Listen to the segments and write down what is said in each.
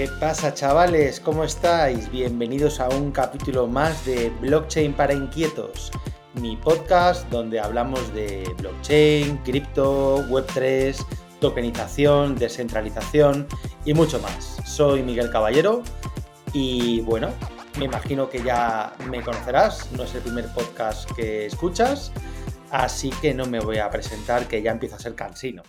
¿Qué pasa chavales? ¿Cómo estáis? Bienvenidos a un capítulo más de Blockchain para Inquietos, mi podcast donde hablamos de blockchain, cripto, Web3, tokenización, descentralización y mucho más. Soy Miguel Caballero y bueno, me imagino que ya me conocerás, no es el primer podcast que escuchas, así que no me voy a presentar que ya empiezo a ser cansino.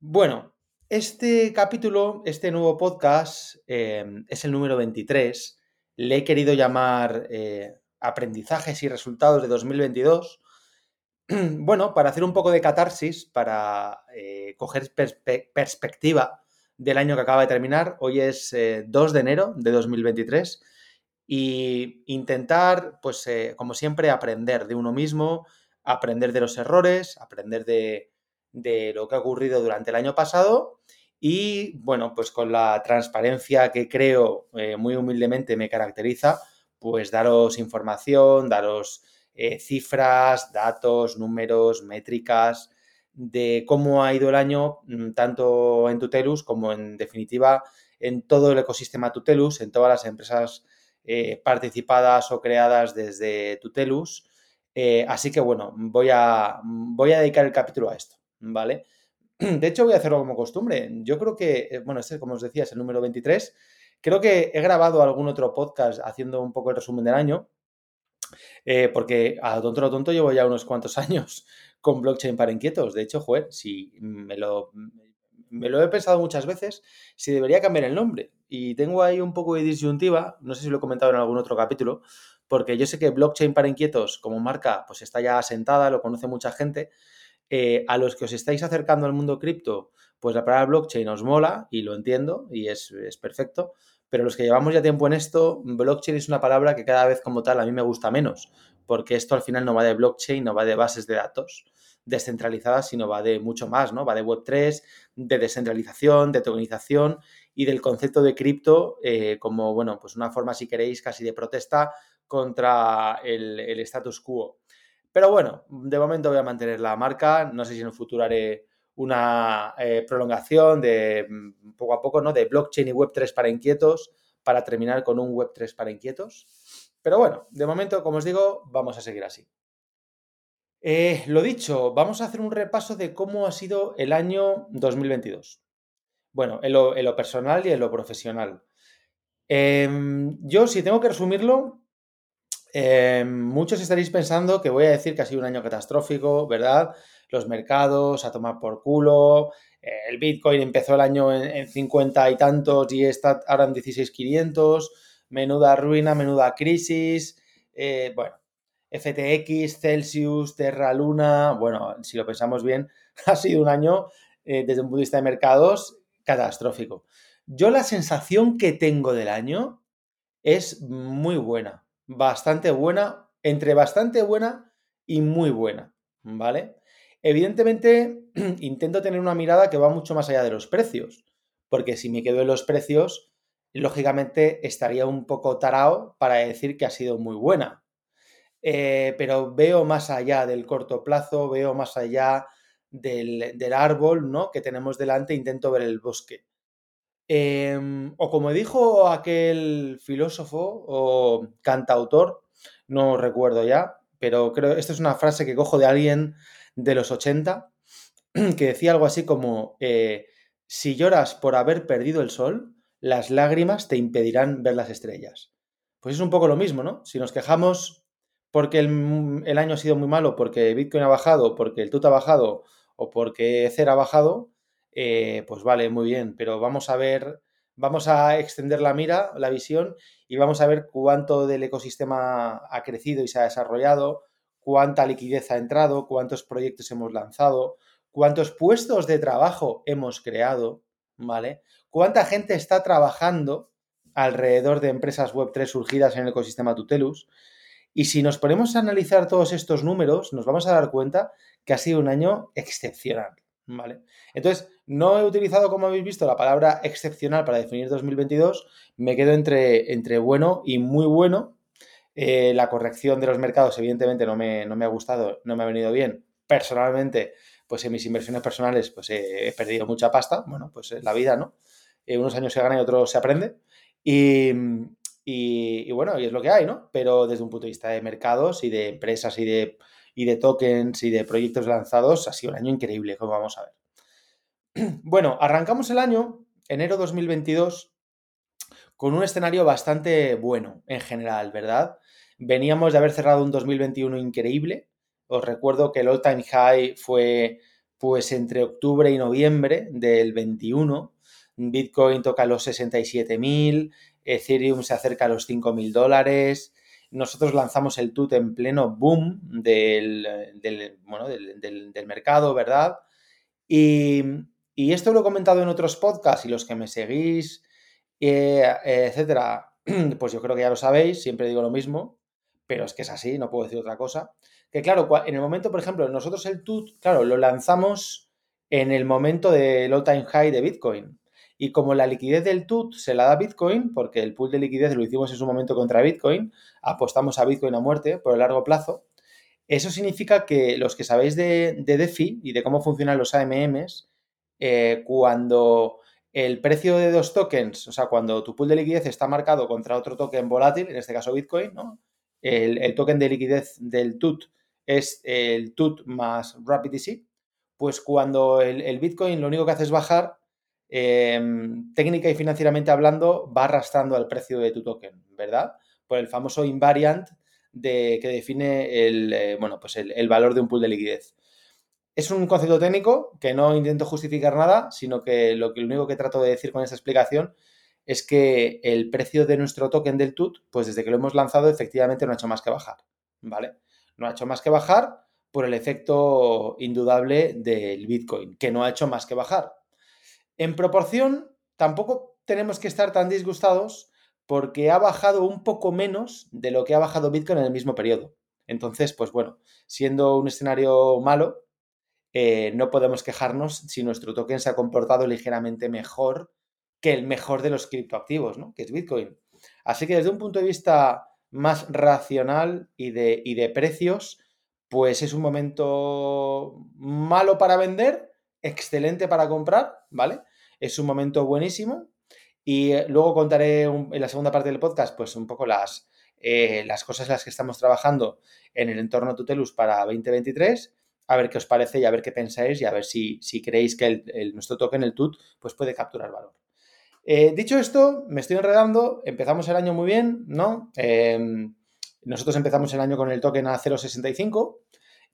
Bueno, este capítulo, este nuevo podcast, em, es el número 23. Le he querido llamar eh, Aprendizajes y Resultados de 2022. Bueno, para hacer un poco de catarsis, para eh, coger perspectiva del año que acaba de terminar. Hoy es 2 eh, de enero de 2023 y intentar, pues como siempre, aprender de uno mismo, aprender de los errores, aprender de, de lo que ha ocurrido durante el año pasado y, bueno, pues con la transparencia que creo eh, muy humildemente me caracteriza, pues daros información, daros eh, cifras, datos, números, métricas de cómo ha ido el año, mm, tanto en Tutelus como en definitiva en todo el ecosistema Tutelus, en todas las empresas eh, participadas o creadas desde Tutelus. así que bueno, voy a, voy a dedicar el capítulo a esto. ¿Vale? De hecho, voy a hacerlo como costumbre. Yo creo que, eh, bueno, este, como os decía, es el número 23. Creo que he grabado algún otro podcast haciendo un poco el resumen del año, eh, porque a tonto lo tonto llevo ya unos cuantos años con blockchain para inquietos. De hecho, joder, si me lo, me lo he pensado muchas veces, si debería cambiar el nombre. Y tengo ahí un poco de disyuntiva, no sé si lo he comentado en algún otro capítulo, porque yo sé que blockchain para inquietos como marca pues está ya asentada, lo conoce mucha gente, eh, a los que os estáis acercando al mundo cripto, pues la palabra blockchain os mola y lo entiendo y es, perfecto, pero los que llevamos ya tiempo en esto, blockchain es una palabra que cada vez como tal a mí me gusta menos, porque esto al final no va de blockchain, no va de bases de datos descentralizadas, sino va de mucho más, ¿no? Va de Web3, de descentralización, de tokenización y del concepto de cripto eh, como, bueno, pues una forma, si queréis, casi de protesta contra el, el status quo. Pero bueno, de momento voy a mantener la marca. No sé si en el futuro haré una eh, prolongación de mm, poco a poco, ¿no? De blockchain y Web3 para inquietos, para terminar con un Web3 para inquietos. Pero bueno, de momento, como os digo, vamos a seguir así. Eh, lo dicho, vamos a hacer un repaso de cómo ha sido el año 2022. Bueno, en lo, personal y en lo profesional. Em, yo, si tengo que resumirlo, eh, muchos estaréis pensando que voy a decir que ha sido un año catastrófico, ¿verdad? Los mercados a tomar por culo, eh, el Bitcoin empezó el año en, 50 y tantos y está ahora en 16.500, menuda ruina, menuda crisis, eh, bueno, FTX, Celsius, Terra Luna, bueno, si lo pensamos bien, ha sido un año desde un punto de vista de mercados catastrófico. Yo la sensación que tengo del año es muy buena bastante buena, entre bastante buena y muy buena, ¿vale? Evidentemente, intento tener una mirada que va mucho más allá de los precios, porque si me quedo en los precios, lógicamente estaría un poco tarao para decir que ha sido muy buena. Eh, pero veo más allá del corto plazo, veo más allá del, del árbol ¿no? que tenemos delante, intento ver el bosque. Em, o como dijo aquel filósofo o cantautor, no recuerdo ya, pero creo, esta es una frase que cojo de alguien de los 80, que decía algo así como, eh, si lloras por haber perdido el sol, las lágrimas te impedirán ver las estrellas. Pues es un poco lo mismo, ¿no? Si nos quejamos porque el, el año ha sido muy malo, porque Bitcoin ha bajado, porque el TUT ha bajado o porque Ether ha bajado, eh, pues vale, muy bien, pero vamos a ver, vamos a extender la mira, la visión, y vamos a ver cuánto del ecosistema ha crecido y se ha desarrollado, cuánta liquidez ha entrado, cuántos proyectos hemos lanzado, cuántos puestos de trabajo hemos creado, ¿vale? Cuánta gente está trabajando alrededor de empresas Web3 surgidas en el ecosistema Tutelus. Y si nos ponemos a analizar todos estos números, nos vamos a dar cuenta que ha sido un año excepcional. ¿Vale? Entonces, no he utilizado, como habéis visto, la palabra excepcional para definir 2022. Me quedo entre, entre bueno y muy bueno. Eh, la corrección de los mercados, evidentemente, no me, no me, ha gustado, no me ha venido bien. Personalmente, pues en mis inversiones personales, pues he, perdido mucha pasta. Bueno, pues la vida, ¿no? eh, unos años se gana y otros se aprende. Y, bueno, y es lo que hay, ¿no? Pero desde un punto de vista de mercados y de empresas y de, y de tokens y de proyectos lanzados, ha sido un año increíble, como vamos a ver. Bueno, arrancamos el año, enero 2022, con un escenario bastante bueno en general, ¿verdad? Veníamos de haber cerrado un 2021 increíble. Os recuerdo que el all-time high fue pues entre octubre y noviembre del 21. Bitcoin toca los 67.000, Ethereum se acerca a los 5.000 dólares. Nosotros lanzamos el TUT en pleno boom del, del mercado, ¿verdad? Y, y esto lo he comentado en otros podcasts y los que me seguís, eh, etcétera, pues yo creo que ya lo sabéis, siempre digo lo mismo, pero es que es así, no puedo decir otra cosa. Que claro, en el momento, por ejemplo, nosotros el TUT, claro, lo lanzamos en el momento del all-time high de Bitcoin. Y como la liquidez del TUT se la da Bitcoin, porque el pool de liquidez lo hicimos en su momento contra Bitcoin, apostamos a Bitcoin a muerte por el largo plazo, eso significa que los que sabéis de, de DeFi y de cómo funcionan los AMMs, eh, cuando el precio de dos tokens, o sea, cuando tu pool de liquidez está marcado contra otro token volátil, en este caso Bitcoin, ¿no? El, token de liquidez del TUT es el TUT más RapidEasy, pues cuando el, Bitcoin lo único que hace es bajar, em, técnica y financieramente hablando, va arrastrando al precio de tu token, ¿verdad? Por el famoso invariant de, que define el, eh, bueno, pues el valor de un pool de liquidez. Es un concepto técnico que no intento justificar nada, sino que lo, que lo único que trato de decir con esta explicación es que el precio de nuestro token del TUT, pues desde que lo hemos lanzado, efectivamente no ha hecho más que bajar, ¿vale? No ha hecho más que bajar por el efecto indudable del Bitcoin, que no ha hecho más que bajar. En proporción, tampoco tenemos que estar tan disgustados porque ha bajado un poco menos de lo que ha bajado Bitcoin en el mismo periodo. Entonces, pues bueno, siendo un escenario malo, eh, no podemos quejarnos si nuestro token se ha comportado ligeramente mejor que el mejor de los criptoactivos, ¿no? que es Bitcoin. Así que desde un punto de vista más racional y de, y de precios, pues es un momento malo para vender, excelente para comprar, ¿vale? Es un momento buenísimo. Y eh, luego contaré en la segunda parte del podcast, pues un poco las, eh, las cosas en las que estamos trabajando en el entorno Tutelus para 2023 a ver qué os parece y a ver qué pensáis y a ver si, creéis que el, nuestro token, el TUT, pues puede capturar valor. Eh, dicho esto, me estoy enredando, empezamos el año muy bien, ¿no? Em, nosotros empezamos el año con el token a 0,65,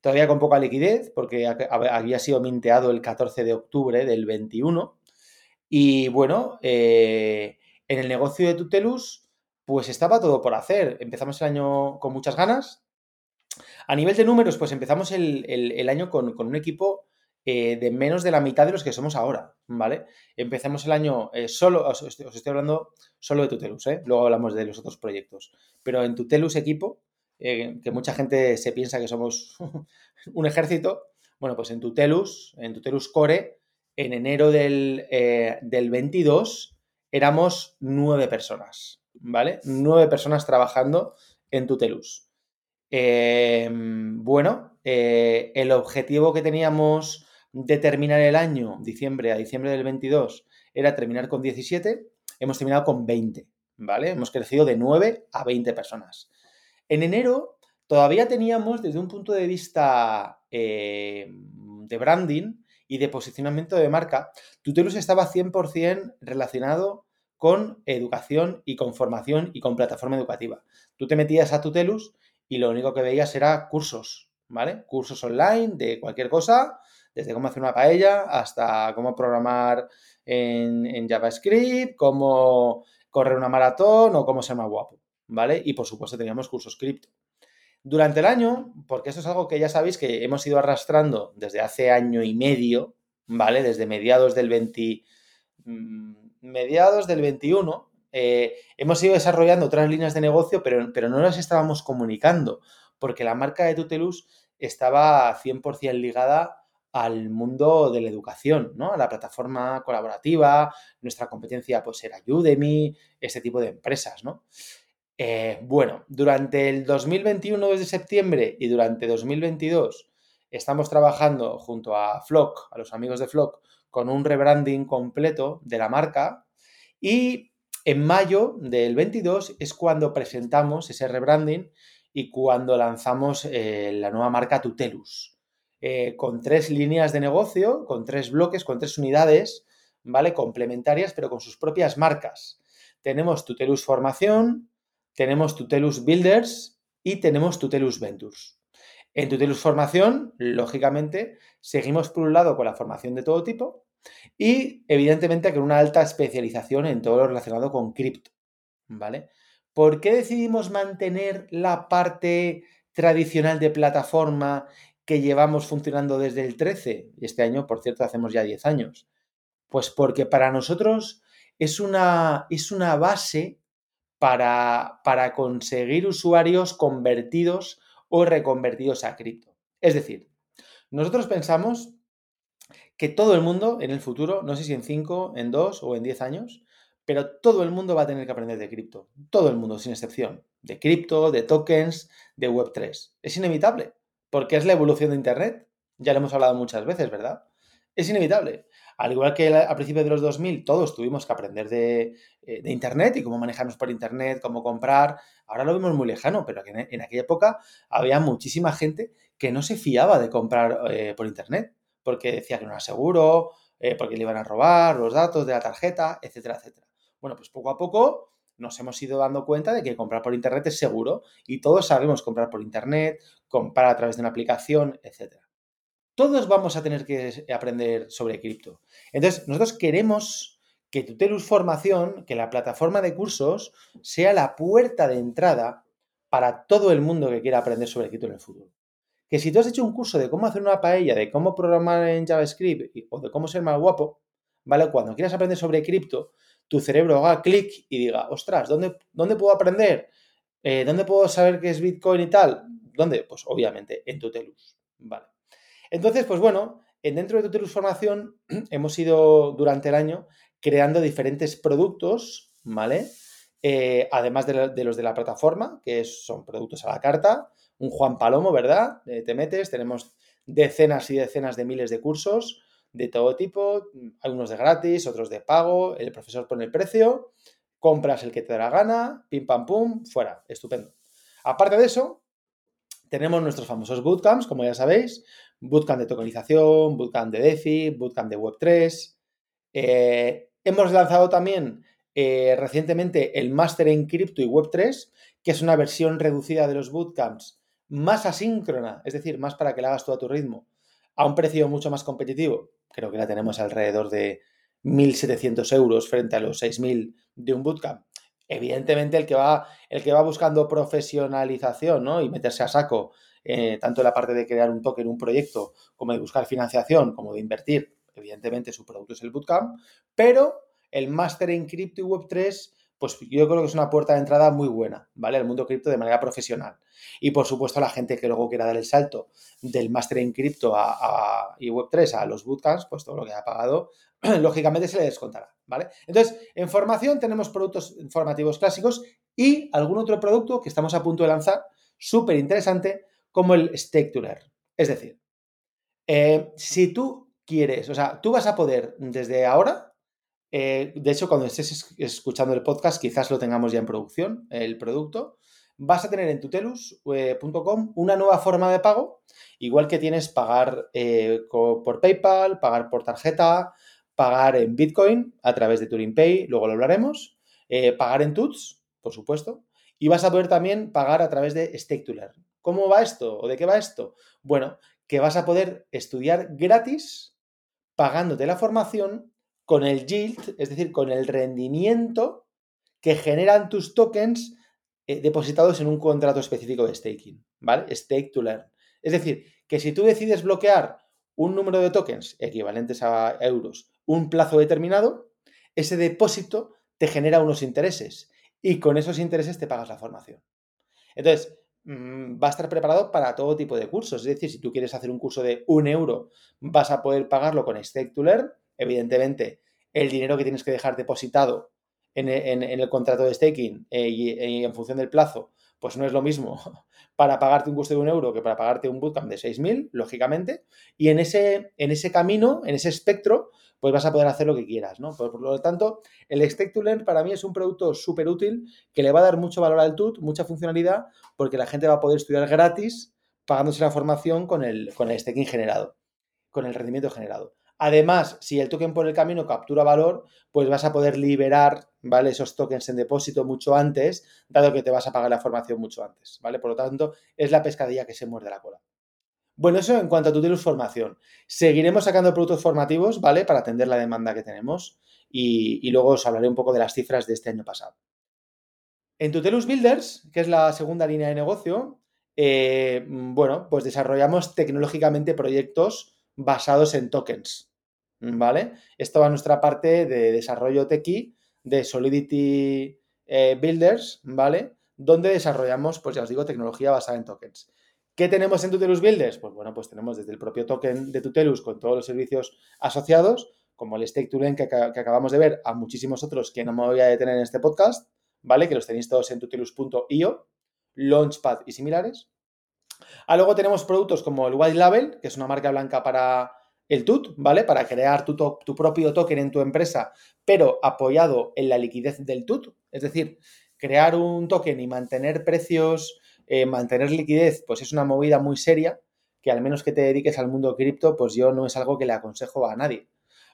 todavía con poca liquidez, porque había sido minteado el 14 de octubre del 21. Y bueno, eh, en el negocio de Tutelus, pues estaba todo por hacer. Empezamos el año con muchas ganas, a nivel de números, pues empezamos el, año con, un equipo eh, de menos de la mitad de los que somos ahora, ¿vale? Empezamos el año eh, solo, os, estoy hablando solo de Tutelus, ¿eh? Luego hablamos de los otros proyectos. Pero en Tutelus equipo, eh, que mucha gente se piensa que somos un ejército, bueno, pues en Tutelus, en Tutelus Core, en enero del, del 22 éramos nueve personas, ¿vale? Nueve personas trabajando en Tutelus. Em, bueno, eh, el objetivo que teníamos de terminar el año, diciembre a diciembre del 22, era terminar con 17, hemos terminado con 20, ¿vale? Hemos crecido de 9 a 20 personas. En enero todavía teníamos desde un punto de vista eh, de branding y de posicionamiento de marca, Tutelus estaba 100% relacionado con educación y con formación y con plataforma educativa. Tú te metías a Tutelus y lo único que veías era cursos, ¿vale? Cursos online de cualquier cosa, desde cómo hacer una paella hasta cómo programar en, JavaScript, cómo correr una maratón o cómo ser más guapo, ¿vale? Y por supuesto teníamos cursos cripto. Durante el año, porque esto es algo que ya sabéis que hemos ido arrastrando desde hace año y medio, ¿vale? Desde mediados del 20, mm, mediados del 21, eh, hemos ido desarrollando otras líneas de negocio, pero, no las estábamos comunicando, porque la marca de Tutelus estaba 100% ligada al mundo de la educación, ¿no? A la plataforma colaborativa, nuestra competencia pues era Udemy, este tipo de empresas, ¿no? Eh, bueno, durante el 2021 desde septiembre y durante 2022 estamos trabajando junto a Flock, a los amigos de Flock, con un rebranding completo de la marca Y en mayo del 22 es cuando presentamos ese rebranding y cuando lanzamos eh, la nueva marca Tutelus, eh, con tres líneas de negocio, con tres bloques, con tres unidades, ¿vale? Complementarias, pero con sus propias marcas. Tenemos Tutelus Formación, tenemos Tutelus Builders y tenemos Tutelus Ventures. En Tutelus Formación, lógicamente, seguimos por un lado con la formación de todo tipo y evidentemente con una alta especialización en todo lo relacionado con cripto, ¿vale? ¿Por qué decidimos mantener la parte tradicional de plataforma que llevamos funcionando desde el 13? Este año, por cierto, hacemos ya 10 años. Pues porque para nosotros es una, es una base para, para conseguir usuarios convertidos o reconvertidos a cripto. Es decir, nosotros pensamos que todo el mundo en el futuro, no sé si en 5, en 2 o en 10 años, pero todo el mundo va a tener que aprender de cripto. Todo el mundo, sin excepción. De cripto, de tokens, de Web3. Es inevitable, porque es la evolución de Internet. Ya lo hemos hablado muchas veces, ¿verdad? Es inevitable. Al igual que a principios de los 2000 todos tuvimos que aprender de, eh, Internet y cómo manejarnos por Internet, cómo comprar. Ahora lo vemos muy lejano, pero en, en aquella época había muchísima gente que no se fiaba de comprar eh, por Internet, porque decía que no era seguro, eh, porque le iban a robar los datos de la tarjeta, etcétera, etcétera. Bueno, pues poco a poco nos hemos ido dando cuenta de que comprar por Internet es seguro y todos sabemos comprar por Internet, comprar a través de una aplicación, etcétera todos vamos a tener que aprender sobre cripto. Entonces, nosotros queremos que Tutelus Formación, que la plataforma de cursos, sea la puerta de entrada para todo el mundo que quiera aprender sobre cripto en el futuro. Que si tú has hecho un curso de cómo hacer una paella, de cómo programar en JavaScript o de cómo ser más guapo, ¿vale? Cuando quieras aprender sobre cripto, tu cerebro haga clic y diga, ostras, ¿dónde, ¿dónde puedo aprender? Eh, ¿Dónde puedo saber qué es Bitcoin y tal? ¿Dónde? Pues obviamente en Tutelus, ¿vale? Entonces, pues bueno, dentro de Tutelus Formación hemos ido durante el año creando diferentes productos, ¿vale? Eh, además de, los de la plataforma, que son productos a la carta, un Juan Palomo, ¿verdad? Eh, te metes, tenemos decenas y decenas de miles de cursos de todo tipo, algunos de gratis, otros de pago, el profesor pone el precio, compras el que te da la gana, pim pam pum, fuera, estupendo. Aparte de eso, tenemos nuestros famosos bootcamps, como ya sabéis, bootcamp de tokenización, bootcamp de DeFi, bootcamp de Web3. Eh, hemos lanzado también eh, recientemente el Master en Cripto y Web3, que es una versión reducida de los bootcamps más asíncrona, es decir, más para que la hagas tú a tu ritmo, a un precio mucho más competitivo. Creo que la tenemos alrededor de 1.700 euros frente a los 6.000 de un bootcamp. Evidentemente, el que va, el que va buscando profesionalización ¿no? y meterse a saco eh, tanto en la parte de crear un token, un proyecto, como de buscar financiación, como de invertir, evidentemente su producto es el bootcamp, pero el máster en cripto y Web3 pues yo creo que es una puerta de entrada muy buena, ¿vale? Al mundo cripto de manera profesional. Y por supuesto, la gente que luego quiera dar el salto del máster en cripto a, y Web3 a los bootcamps, pues todo lo que ha pagado, lógicamente se le descontará, ¿vale? Entonces, en formación tenemos productos formativos clásicos y algún otro producto que estamos a punto de lanzar, súper interesante, como el Stake. Es decir, eh, si tú quieres, o sea, tú vas a poder desde ahora, eh, de hecho, cuando estés escuchando el podcast, quizás lo tengamos ya en producción, el producto, vas a tener en tutelus.com una nueva forma de pago, igual que tienes pagar eh, por PayPal, pagar por tarjeta, pagar en Bitcoin a través de Turing Pay, luego lo hablaremos, pagar en Tuts, por supuesto, y vas a poder también pagar a través de Stake to Learn. ¿Cómo va esto? ¿O de qué va esto? Bueno, que vas a poder estudiar gratis pagándote la formación con el yield, es decir, con el rendimiento que generan tus tokens eh, depositados en un contrato específico de staking, ¿vale? Stake to learn. Es decir, que si tú decides bloquear un número de tokens equivalentes a euros, un plazo determinado, ese depósito te genera unos intereses y con esos intereses te pagas la formación. Entonces, Mm, va a estar preparado para todo tipo de cursos. Es decir, si tú quieres hacer un curso de un euro, vas a poder pagarlo con Stake to Learn. Evidentemente, el dinero que tienes que dejar depositado en, el contrato de staking eh, y, en función del plazo, pues no es lo mismo para pagarte un curso de un euro que para pagarte un bootcamp de 6.000, lógicamente. Y en ese, en ese camino, en ese espectro, pues vas a poder hacer lo que quieras, ¿no? Por, lo tanto, el Stack to Learn para mí es un producto súper útil que le va a dar mucho valor al TUT, mucha funcionalidad, porque la gente va a poder estudiar gratis pagándose la formación con el, con el staking generado, con el rendimiento generado. Además, si el token por el camino captura valor, pues vas a poder liberar, ¿vale? Esos tokens en depósito mucho antes, dado que te vas a pagar la formación mucho antes, ¿vale? Por lo tanto, es la pescadilla que se muerde la cola. Bueno, eso en cuanto a Tutelus Formación. Seguiremos sacando productos formativos, ¿vale? Para atender la demanda que tenemos y, luego os hablaré un poco de las cifras de este año pasado. En Tutelus Builders, que es la segunda línea de negocio, eh, bueno, pues desarrollamos tecnológicamente proyectos basados en tokens. ¿Vale? Esto va a nuestra parte de desarrollo tequi de Solidity eh, Builders, ¿vale? Donde desarrollamos, pues ya os digo, tecnología basada en tokens. ¿Qué tenemos en Tutelus Builders? Pues bueno, pues tenemos desde el propio token de Tutelus con todos los servicios asociados, como el Stake to que, acabamos de ver, a muchísimos otros que no me voy a detener en este podcast, ¿vale? Que los tenéis todos en tutelus.io, Launchpad y similares. Ah, luego tenemos productos como el White Label, que es una marca blanca para el TUT, ¿vale? Para crear tu, tu, propio token en tu empresa, pero apoyado en la liquidez del TUT. Es decir, crear un token y mantener precios, eh, mantener liquidez, pues es una movida muy seria, que al menos que te dediques al mundo cripto, pues yo no es algo que le aconsejo a nadie.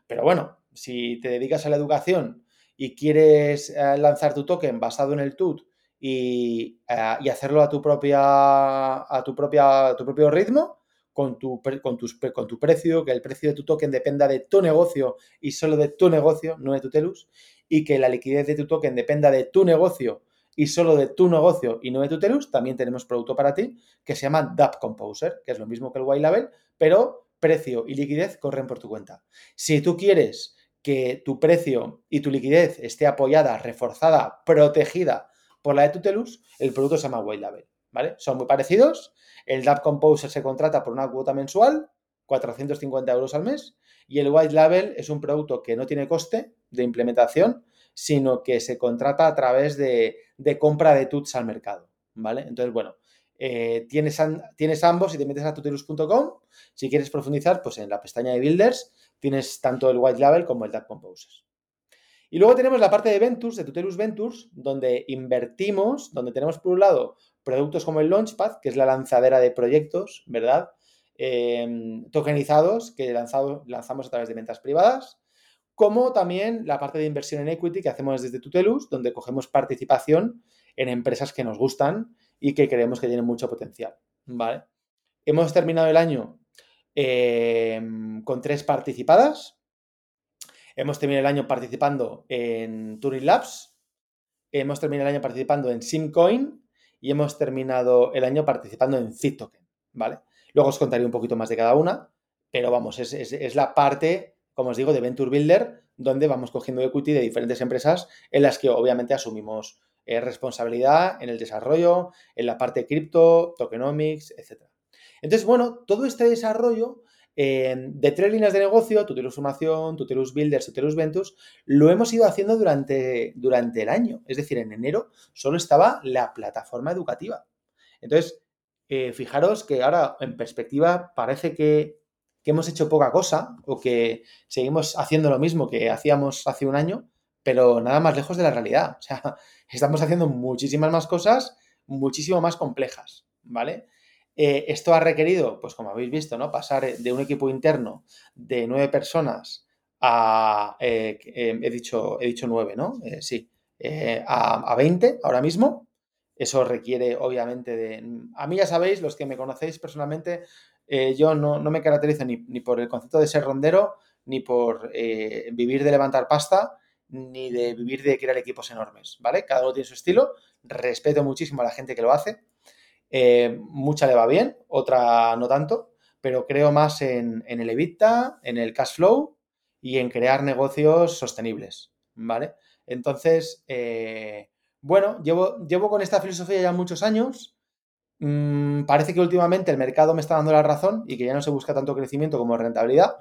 Pero bueno, si te dedicas a la educación y quieres eh, lanzar tu token basado en el TUT y, eh, y hacerlo a tu propia a tu propia a tu propio ritmo, con tu, con, con tu precio, que el precio de tu token dependa de tu negocio y solo de tu negocio, no de tu telus, y que la liquidez de tu token dependa de tu negocio y solo de tu negocio y no de tu telus, también tenemos producto para ti que se llama DAP Composer, que es lo mismo que el White Label, pero precio y liquidez corren por tu cuenta. Si tú quieres que tu precio y tu liquidez esté apoyada, reforzada, protegida por la de tu telus, el producto se llama White Label, Son muy parecidos, el DAP Composer se contrata por una cuota mensual, 450 euros al mes, y el White Label es un producto que no tiene coste de implementación, sino que se contrata a través de, compra de tuts al mercado, ¿vale? Entonces, bueno, eh, tienes, tienes, ambos y te metes a tutelus.com. Si quieres profundizar, pues en la pestaña de Builders tienes tanto el White Label como el DAP Composer. Y luego tenemos la parte de Ventures, de Tutelus Ventures, donde invertimos, donde tenemos por un lado productos como el Launchpad, que es la lanzadera de proyectos, ¿verdad? Em, tokenizados que lanzamos a través de ventas privadas, como también la parte de inversión en equity que hacemos desde Tutelus, donde cogemos participación en empresas que nos gustan y que creemos que tienen mucho potencial, ¿vale? Hemos terminado el año em, con tres participadas. Hemos terminado el año participando en Turing Labs. Hemos terminado el año participando en Simcoin y hemos terminado el año participando en Token, ¿vale? Luego os contaré un poquito más de cada una, pero vamos, es, la parte, como os digo, de Venture Builder, donde vamos cogiendo equity de diferentes empresas en las que obviamente asumimos eh, responsabilidad en el desarrollo, en la parte cripto, tokenomics, etc. Entonces, bueno, todo este desarrollo de tres líneas de negocio, Tutelus Formación, Tutelus Builders, Tutelus Ventures, lo hemos ido haciendo durante, durante el año. Es decir, en enero solo estaba la plataforma educativa. Entonces, eh, fijaros que ahora en perspectiva parece que, que, hemos hecho poca cosa o que seguimos haciendo lo mismo que hacíamos hace un año, pero nada más lejos de la realidad. O sea, estamos haciendo muchísimas más cosas, muchísimo más complejas, ¿vale? Eh, esto ha requerido, pues como habéis visto, ¿no? Pasar de un equipo interno de nueve personas a, eh, eh, he, dicho, he dicho nueve, ¿no? sí, a, a 20 ahora mismo. Eso requiere, obviamente, de... A mí ya sabéis, los que me conocéis personalmente, yo no, me caracterizo ni, ni, por el concepto de ser rondero, ni por vivir de levantar pasta, ni de vivir de crear equipos enormes, ¿vale? Cada uno tiene su estilo. Respeto muchísimo a la gente que lo hace eh, mucha le va bien, otra no tanto, pero creo más en, el EBITDA, en el cash flow y en crear negocios sostenibles, ¿vale? Entonces, eh, bueno, llevo, llevo con esta filosofía ya muchos años. Mm, parece que últimamente el mercado me está dando la razón y que ya no se busca tanto crecimiento como rentabilidad.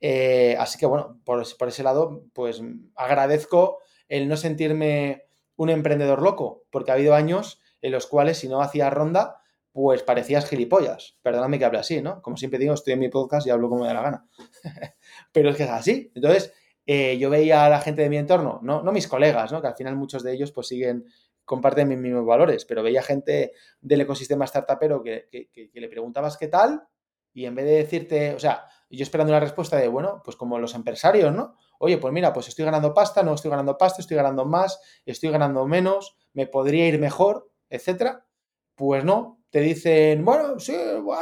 Eh, así que bueno, por, por, ese lado, pues agradezco el no sentirme un emprendedor loco, porque ha habido años en los cuales si no hacías ronda, pues parecías gilipollas. Perdóname que hable así, ¿no? Como siempre digo, estoy en mi podcast y hablo como me da la gana. Pero es que es así. Entonces, eh, yo veía a la gente de mi entorno, no, no mis colegas, ¿no? Que al final muchos de ellos pues siguen, comparten mis mismos valores, pero veía gente del ecosistema startupero que, que, le preguntabas qué tal y en vez de decirte, o sea, yo esperando una respuesta de, bueno, pues como los empresarios, ¿no? Oye, pues mira, pues estoy ganando pasta, no estoy ganando pasta, estoy ganando más, estoy ganando menos, me podría ir mejor, etcétera. Pues no, te dicen, bueno, sí,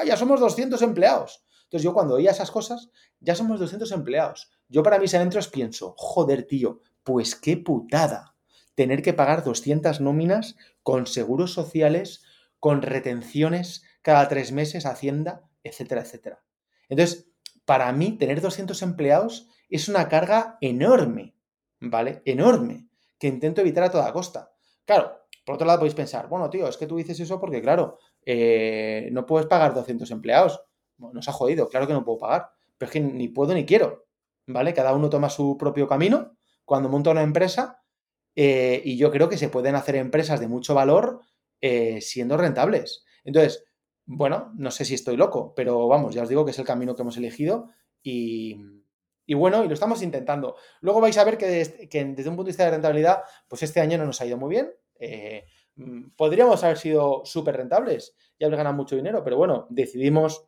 ya somos 200 empleados. Entonces yo cuando oía esas cosas, ya somos 200 empleados. Yo para mis adentros pienso, joder, tío, pues qué putada tener que pagar 200 nóminas con seguros sociales, con retenciones cada tres meses, Hacienda, etcétera, etcétera. Entonces, para mí, tener 200 empleados es una carga enorme, ¿vale? Enorme, que intento evitar a toda costa. Claro, por otro lado podéis pensar, bueno, tío, es que tú dices eso porque, claro, eh, no puedes pagar 200 empleados. Bueno, nos ha jodido, claro que no puedo pagar, pero es que ni puedo ni quiero, ¿vale? Cada uno toma su propio camino cuando monta una empresa eh, y yo creo que se pueden hacer empresas de mucho valor eh, siendo rentables. Entonces, bueno, no sé si estoy loco, pero vamos, ya os digo que es el camino que hemos elegido y, bueno, y lo estamos intentando. Luego vais a ver que, desde, que desde un punto de vista de rentabilidad, pues este año no nos ha ido muy bien. Eh, mm, podríamos haber sido súper rentables y haber ganado mucho dinero, pero bueno, decidimos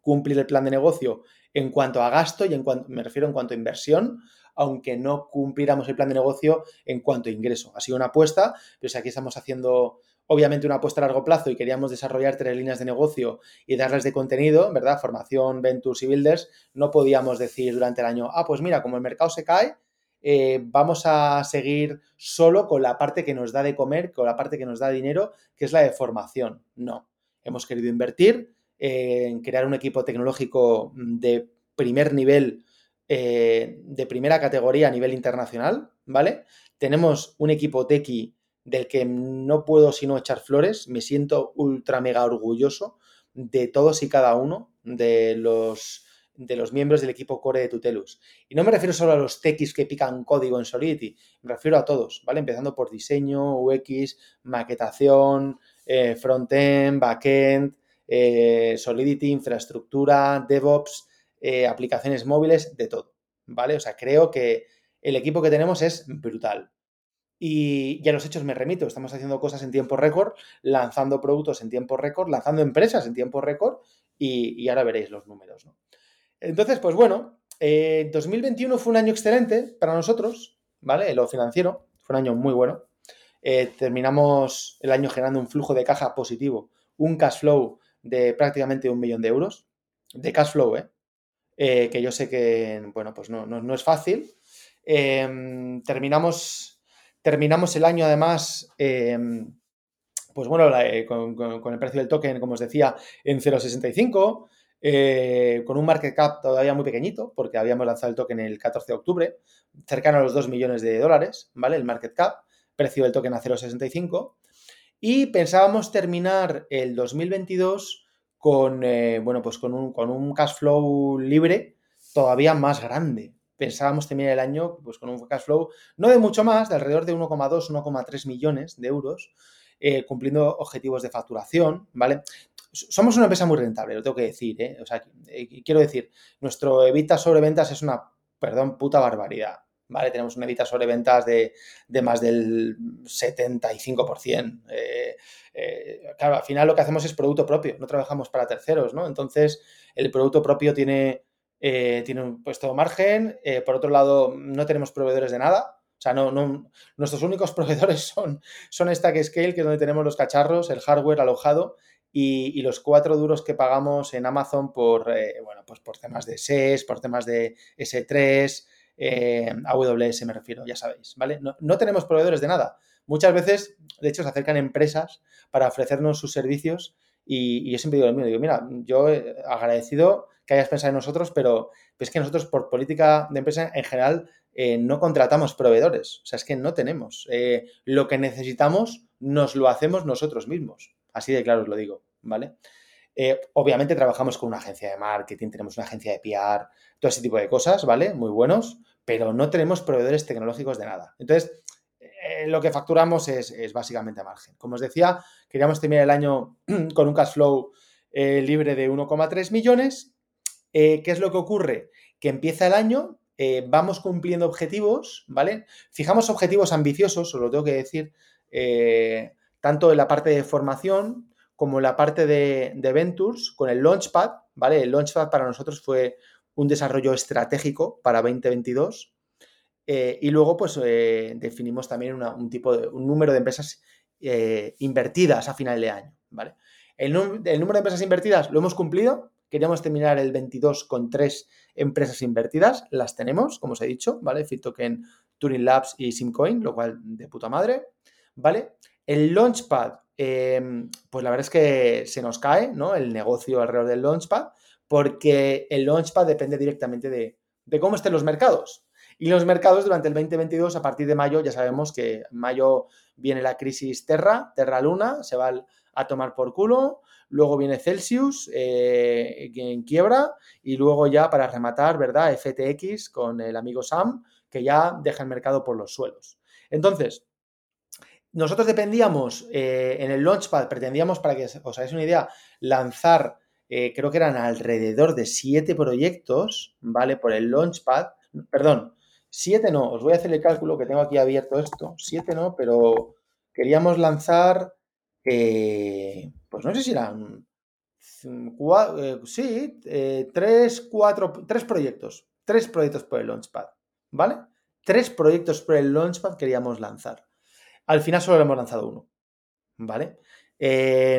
cumplir el plan de negocio en cuanto a gasto y en cuanto, me refiero en cuanto a inversión, aunque no cumpliéramos el plan de negocio en cuanto a ingreso. Ha sido una apuesta, pero si aquí estamos haciendo obviamente una apuesta a largo plazo y queríamos desarrollar tres líneas de negocio y darles de contenido, ¿verdad? Formación, ventures y builders, no podíamos decir durante el año, ah, pues mira, como el mercado se cae, eh, vamos a seguir solo con la parte que nos da de comer, con la parte que nos da dinero, que es la de formación. No, hemos querido invertir en crear un equipo tecnológico de primer nivel, eh, de primera categoría a nivel internacional, ¿vale? Tenemos un equipo tequi del que no puedo sino echar flores, me siento ultra mega orgulloso de todos y cada uno de los de los miembros del equipo core de Tutelus. Y no me refiero solo a los techis que pican código en Solidity, me refiero a todos, ¿vale? Empezando por diseño, UX, maquetación, eh, frontend, backend, eh, Solidity, infraestructura, DevOps, eh, aplicaciones móviles, de todo, ¿vale? O sea, creo que el equipo que tenemos es brutal. Y ya los hechos me remito, estamos haciendo cosas en tiempo récord, lanzando productos en tiempo récord, lanzando empresas en tiempo récord y, y ahora veréis los números, ¿no? Entonces, pues bueno, 2021 eh, fue un año excelente para nosotros, ¿vale? Lo financiero, fue un año muy bueno. Eh, terminamos el año generando un flujo de caja positivo, un cash flow de prácticamente un millón de euros, de cash flow, ¿eh? eh que yo sé que, bueno, pues no, es fácil. Em, terminamos, terminamos el año además, em, pues bueno, con, con, el precio del token, como os decía, en 0,65. Eh, con un market cap todavía muy pequeñito, porque habíamos lanzado el token el 14 de octubre, cercano a los 2 millones de dólares, ¿vale? El market cap, precio del token a 0,65. Y pensábamos terminar el 2022 con, eh, bueno, pues con un, con un cash flow libre todavía más grande. Pensábamos terminar el año pues, con un cash flow no de mucho más, de alrededor de 1,2, 1,3 millones de euros, eh, cumpliendo objetivos de facturación, ¿vale? Somos una empresa muy rentable, lo tengo que decir, ¿eh? O sea, eh, quiero decir, nuestro evita sobre ventas es una, perdón, puta barbaridad, ¿vale? Tenemos una evita sobre ventas de, más del 75%. Eh, claro, al final lo que hacemos es producto propio, no trabajamos para terceros, ¿no? Entonces, el producto propio tiene, tiene un puesto margen, por otro lado, no tenemos proveedores de nada, o sea, no, no, nuestros únicos proveedores son, son Stack Scale, que es donde tenemos los cacharros, el hardware alojado y, los cuatro duros que pagamos en Amazon por, eh, bueno, pues por temas de SES, por temas de S3, eh, AWS me refiero, ya sabéis, ¿vale? No, tenemos proveedores de nada. Muchas veces, de hecho, se acercan empresas para ofrecernos sus servicios y, yo siempre digo lo mismo, digo, mira, yo agradecido que hayas pensado en nosotros, pero es que nosotros por política de empresa en general eh, no contratamos proveedores, o sea, es que no tenemos. lo que necesitamos nos lo hacemos nosotros mismos. Así de claro os lo digo, ¿vale? Eh, obviamente trabajamos con una agencia de marketing, tenemos una agencia de PR, todo ese tipo de cosas, ¿vale? Muy buenos, pero no tenemos proveedores tecnológicos de nada. Entonces, eh, lo que facturamos es, básicamente margen. Como os decía, queríamos terminar el año con un cash flow eh, libre de 1,3 millones. ¿Qué es lo que ocurre? Que empieza el año, vamos cumpliendo objetivos, ¿vale? Fijamos objetivos ambiciosos, os lo tengo que decir, tanto en la parte de formación como en la parte de, Ventures, con el Launchpad, ¿vale? El Launchpad para nosotros fue un desarrollo estratégico para 2022 eh, y luego, pues, eh, definimos también un tipo de, un número de empresas eh, invertidas a final de año, ¿vale? El, número de empresas invertidas lo hemos cumplido. Queríamos terminar el 22 con tres empresas invertidas. Las tenemos, como os he dicho, ¿vale? FitToken, Turing Labs y Simcoin, lo cual de puta madre, ¿vale? El Launchpad, em, pues la verdad es que se nos cae, ¿no? El negocio alrededor del Launchpad, porque el Launchpad depende directamente de, cómo estén los mercados. Y los mercados durante el 2022, a partir de mayo, ya sabemos que en mayo viene la crisis Terra, Terra Luna, se va a tomar por culo. Luego viene Celsius eh, en quiebra y luego ya para rematar, ¿verdad? FTX con el amigo Sam, que ya deja el mercado por los suelos. Entonces, nosotros dependíamos eh, en el Launchpad, pretendíamos, para que os hagáis una idea, lanzar, eh, creo que eran alrededor de siete proyectos, ¿vale? Por el Launchpad, perdón, Siete no, os voy a hacer el cálculo que tengo aquí abierto esto. Siete no, pero queríamos lanzar, eh, pues no sé si eran, sí, tres, cuatro, tres proyectos. Tres proyectos por el Launchpad, ¿vale? Tres proyectos por el Launchpad queríamos lanzar. Al final solo hemos lanzado uno, ¿vale?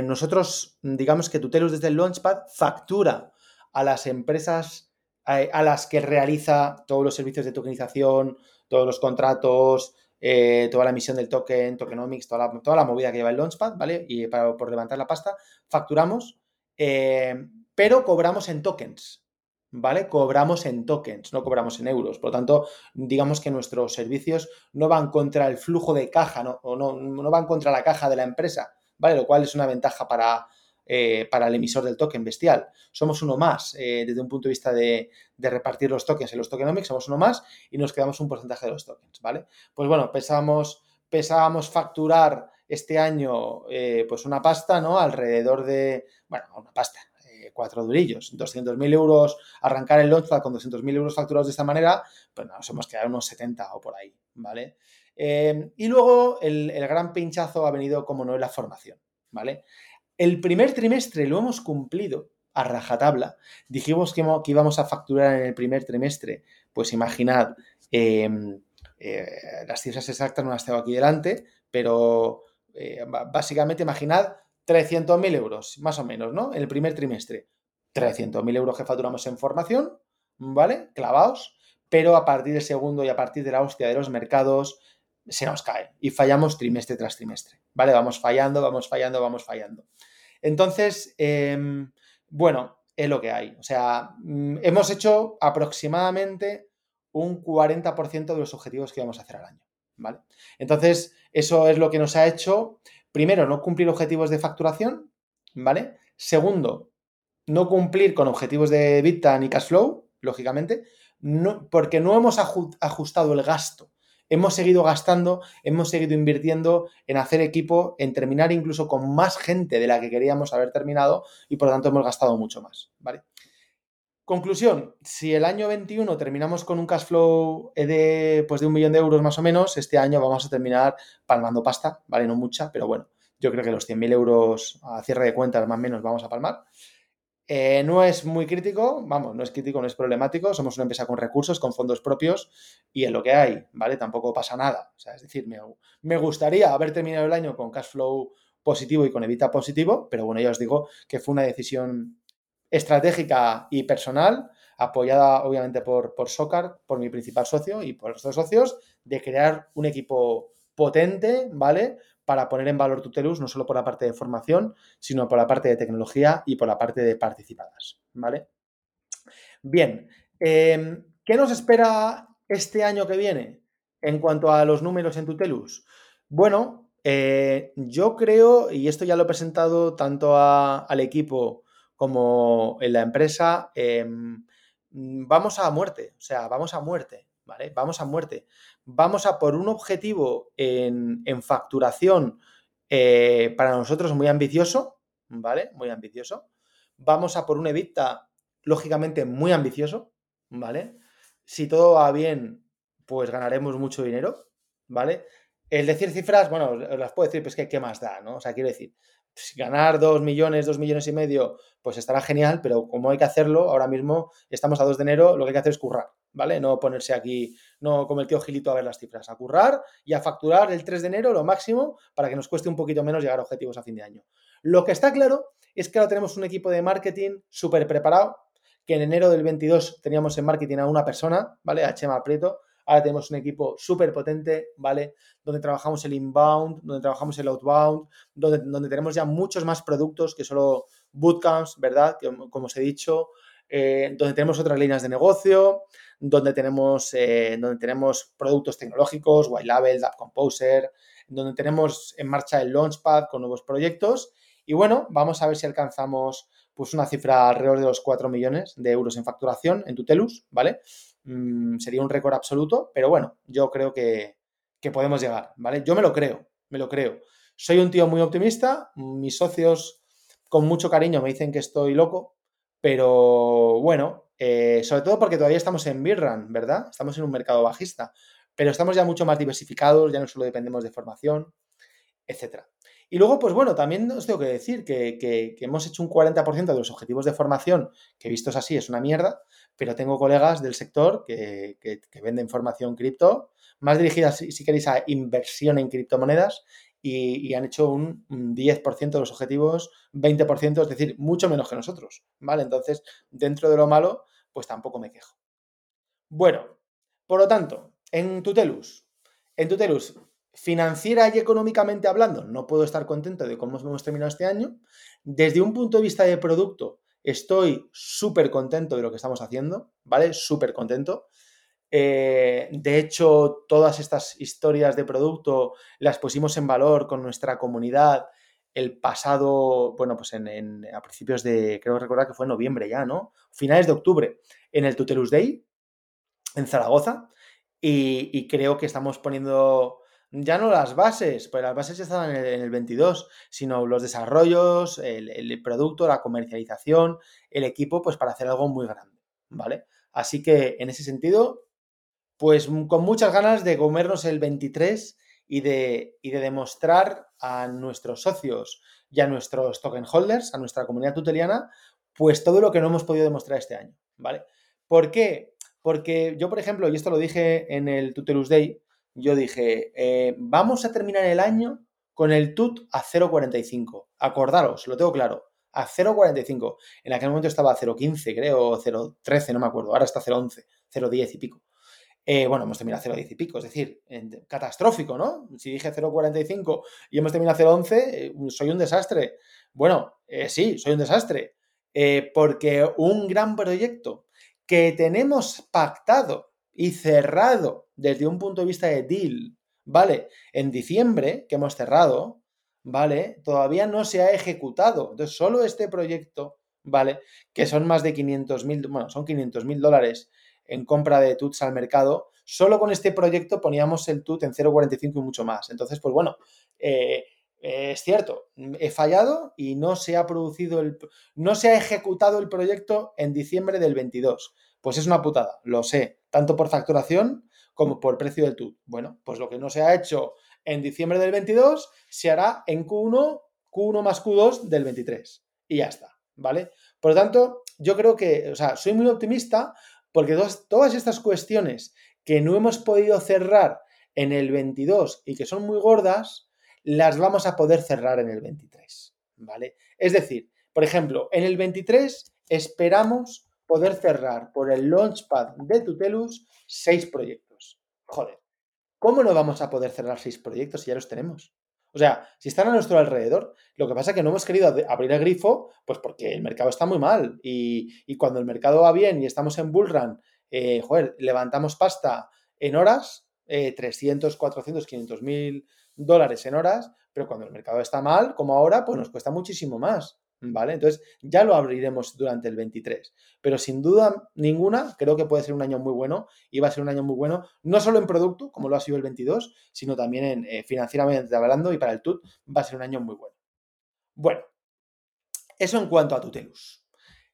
nosotros, digamos que Tutelus desde el Launchpad factura a las empresas a, las que realiza todos los servicios de tokenización, todos los contratos, eh, toda la emisión del token, tokenomics, toda la, toda la movida que lleva el Launchpad, ¿vale? Y para, por levantar la pasta, facturamos, eh, pero cobramos en tokens, ¿vale? Cobramos en tokens, no cobramos en euros. Por lo tanto, digamos que nuestros servicios no van contra el flujo de caja, ¿no? O no, no van contra la caja de la empresa, ¿vale? Lo cual es una ventaja para, eh, para el emisor del token bestial. Somos uno más eh, desde un punto de vista de, repartir los tokens en los tokenomics, somos uno más y nos quedamos un porcentaje de los tokens, ¿vale? Pues bueno, pensábamos, pensábamos facturar este año eh, pues una pasta, ¿no? Alrededor de, bueno, una pasta, cuatro durillos, 200.000 euros, arrancar el launchpad con 200.000 euros facturados de esta manera, pues nos hemos quedado unos 70 o por ahí, ¿vale? y luego el, gran pinchazo ha venido, como no, la formación, ¿vale? El primer trimestre lo hemos cumplido a rajatabla. Dijimos que, íbamos a facturar en el primer trimestre. Pues imaginad, em, eh, las cifras exactas no las tengo aquí delante, pero eh, básicamente imaginad 300.000 euros, más o menos, ¿no? En el primer trimestre. 300.000 euros que facturamos en formación, ¿vale? Clavaos, pero a partir del segundo y a partir de la hostia de los mercados, se nos cae y fallamos trimestre tras trimestre, ¿vale? Vamos fallando, vamos fallando, vamos fallando. Entonces, em, bueno, es lo que hay. O sea, mm, hemos hecho aproximadamente un 40% de los objetivos que íbamos a hacer al año, ¿vale? Entonces, eso es lo que nos ha hecho, primero, no cumplir objetivos de facturación, ¿vale? Segundo, no cumplir con objetivos de EBITDA ni cash flow, lógicamente, no, porque no hemos ajustado el gasto hemos seguido gastando, hemos seguido invirtiendo en hacer equipo, en terminar incluso con más gente de la que queríamos haber terminado y por lo tanto hemos gastado mucho más, ¿vale? Conclusión, si el año 21 terminamos con un cash flow de, pues de un millón de euros más o menos, este año vamos a terminar palmando pasta, ¿vale? No mucha, pero bueno, yo creo que los 100.000 euros a cierre de cuentas más o menos vamos a palmar. Eh, no es muy crítico, vamos, no es crítico, no es problemático. Somos una empresa con recursos, con fondos propios y en lo que hay, ¿vale? Tampoco pasa nada. O sea, es decir, me, gustaría haber terminado el año con cash flow positivo y con evita positivo, pero bueno, ya os digo que fue una decisión estratégica y personal, apoyada obviamente por, por Socar, por mi principal socio y por los socios, de crear un equipo potente, ¿vale? para poner en valor Tutelus, no solo por la parte de formación, sino por la parte de tecnología y por la parte de participadas. ¿Vale? Bien, em, ¿qué nos espera este año que viene en cuanto a los números en Tutelus? Bueno, eh, yo creo, y esto ya lo he presentado tanto al equipo como en la empresa, em, vamos a muerte, o sea, vamos a muerte, ¿vale? Vamos a muerte. Vamos a por un objetivo en, facturación eh, para nosotros muy ambicioso, ¿vale? Muy ambicioso. Vamos a por un EBITDA, lógicamente, muy ambicioso, ¿vale? Si todo va bien, pues ganaremos mucho dinero, ¿vale? El decir cifras, bueno, las puedo decir, pues que qué más da, ¿no? O sea, quiero decir, ganar 2 millones, 2 millones y medio, pues estará genial, pero como hay que hacerlo, ahora mismo estamos a 2 de enero, lo que hay que hacer es currar, ¿vale? No ponerse aquí, no como el tío Gilito a ver las cifras, a currar y a facturar el 3 de enero lo máximo para que nos cueste un poquito menos llegar a objetivos a fin de año. Lo que está claro es que ahora tenemos un equipo de marketing súper preparado, que en enero del 22 teníamos en marketing a una persona, ¿vale? A Chema Prieto, Ahora tenemos un equipo súper potente, ¿vale? Donde trabajamos el inbound, donde trabajamos el outbound, donde, donde tenemos ya muchos más productos que solo bootcamps, ¿verdad? como os he dicho, eh, donde tenemos otras líneas de negocio, donde tenemos, eh, donde tenemos productos tecnológicos, White Label, App Composer, donde tenemos en marcha el Launchpad con nuevos proyectos. Y bueno, vamos a ver si alcanzamos pues una cifra alrededor de los 4 millones de euros en facturación en Tutelus, ¿vale? Mm, sería un récord absoluto, pero bueno, yo creo que, podemos llegar, ¿vale? Yo me lo creo, me lo creo. Soy un tío muy optimista, mis socios con mucho cariño me dicen que estoy loco, pero bueno, eh, sobre todo porque todavía estamos en Birran, ¿verdad? Estamos en un mercado bajista, pero estamos ya mucho más diversificados, ya no solo dependemos de formación, etcétera. Y luego, pues bueno, también os tengo que decir que, hemos hecho un 40% de los objetivos de formación, que vistos así es una mierda, pero tengo colegas del sector que, venden formación cripto, más dirigidas, si queréis, a inversión en criptomonedas, y, han hecho un, 10% de los objetivos, 20%, es decir, mucho menos que nosotros, ¿vale? Entonces, dentro de lo malo, pues tampoco me quejo. Bueno, por lo tanto, en Tutelus, en Tutelus, financiera y económicamente hablando, no puedo estar contento de cómo hemos terminado este año. Desde un punto de vista de producto, estoy súper contento de lo que estamos haciendo, ¿vale? Súper contento. Eh, de hecho, todas estas historias de producto las pusimos en valor con nuestra comunidad el pasado, bueno, pues en, a principios de, creo recordar que fue en noviembre ya, ¿no? Finales de octubre, en el Tutelus Day, en Zaragoza, y creo que estamos poniendo ya no las bases, pues las bases ya estaban en el, 22, sino los desarrollos, el, producto, la comercialización, el equipo, pues para hacer algo muy grande, ¿vale? Así que en ese sentido, pues con muchas ganas de comernos el 23 y de, y de demostrar a nuestros socios y a nuestros token holders, a nuestra comunidad tuteliana, pues todo lo que no hemos podido demostrar este año, ¿vale? ¿Por qué? Porque yo, por ejemplo, y esto lo dije en el Tutelus Day, yo dije, eh, vamos a terminar el año con el TUT a 0,45. Acordaros, lo tengo claro, a 0,45. En aquel momento estaba a 0,15, creo, 0,13, no me acuerdo. Ahora está a 0,11, 0,10 y pico. Eh, bueno, hemos terminado a 0,10 y pico, es decir, catastrófico, ¿no? Si dije 0,45 y hemos terminado a 0,11, eh, soy un desastre. Bueno, sí, soy un desastre. porque un gran proyecto que tenemos pactado y cerrado desde un punto de vista de deal, ¿vale? En diciembre, que hemos cerrado, ¿vale? Todavía no se ha ejecutado. Entonces, solo este proyecto, ¿vale? Que son más de 500 mil, bueno, son 500 mil dólares en compra de TUTs al mercado, solo con este proyecto poníamos el TUT en 0,45 y mucho más. Entonces, pues bueno, eh, es cierto, he fallado y no se ha producido el, no se ha ejecutado el proyecto en diciembre del 22. Pues es una putada, lo sé, tanto por facturación como por precio del TUT. Bueno, pues lo que no se ha hecho en diciembre del 22 se hará en Q1, Q1 más Q2 del 23. Y ya está, ¿vale? Por lo tanto, yo creo que, o sea, soy muy optimista porque todas estas cuestiones que no hemos podido cerrar en el 22 y que son muy gordas, las vamos a poder cerrar en el 23, ¿vale? Es decir, por ejemplo, en el 23 esperamos poder cerrar por el launchpad de Tutelus seis proyectos. Joder, ¿cómo no vamos a poder cerrar seis proyectos si ya los tenemos? O sea, si están a nuestro alrededor, lo que pasa es que no hemos querido abrir el grifo, pues porque el mercado está muy mal. Y, cuando el mercado va bien y estamos en bullrun, eh, joder, levantamos pasta en horas, 300, 400, 500 mil dólares en horas, pero cuando el mercado está mal, como ahora, pues nos cuesta muchísimo más, ¿vale? Entonces ya lo abriremos durante el 23. Pero sin duda ninguna, creo que puede ser un año muy bueno y va a ser un año muy bueno, no solo en producto, como lo ha sido el 22, sino también en, eh, financieramente hablando y para el TUT va a ser un año muy bueno. Bueno, eso en cuanto a Tutelus.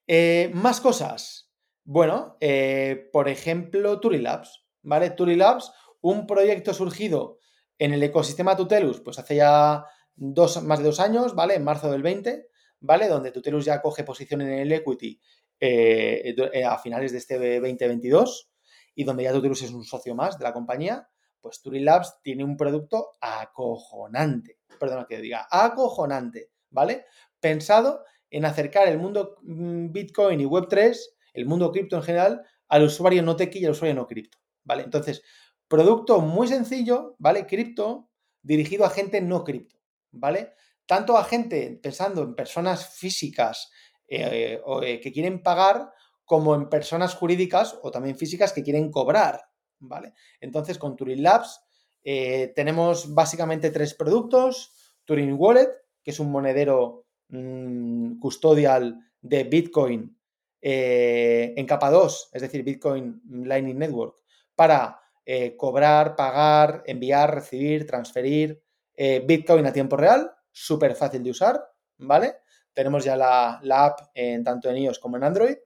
Eh, más cosas. Bueno, eh, por ejemplo, Turilabs, ¿vale? Turilabs, un proyecto surgido en el ecosistema Tutelus, pues hace ya dos, más de dos años, ¿vale? En marzo del 20, ¿vale? Donde Tutelus ya coge posición en el equity eh, eh, a finales de este 2022 y donde ya Tutelus es un socio más de la compañía, pues Turing Labs tiene un producto acojonante, perdona que diga, acojonante, ¿vale? Pensado en acercar el mundo mm, Bitcoin y Web3, el mundo cripto en general, al usuario no techie y al usuario no cripto, ¿vale? Entonces, producto muy sencillo, ¿vale? Cripto, dirigido a gente no cripto, ¿vale? Tanto a gente pensando en personas físicas eh, eh, que quieren pagar como en personas jurídicas o también físicas que quieren cobrar, ¿vale? Entonces, con Turing Labs eh, tenemos básicamente tres productos. Turing Wallet, que es un monedero mm, custodial de Bitcoin en capa 2, es decir, Bitcoin Lightning Network, para cobrar, pagar, enviar, recibir, transferir Bitcoin a tiempo real súper fácil de usar, ¿vale? Tenemos ya la, app en, tanto en iOS como en Android.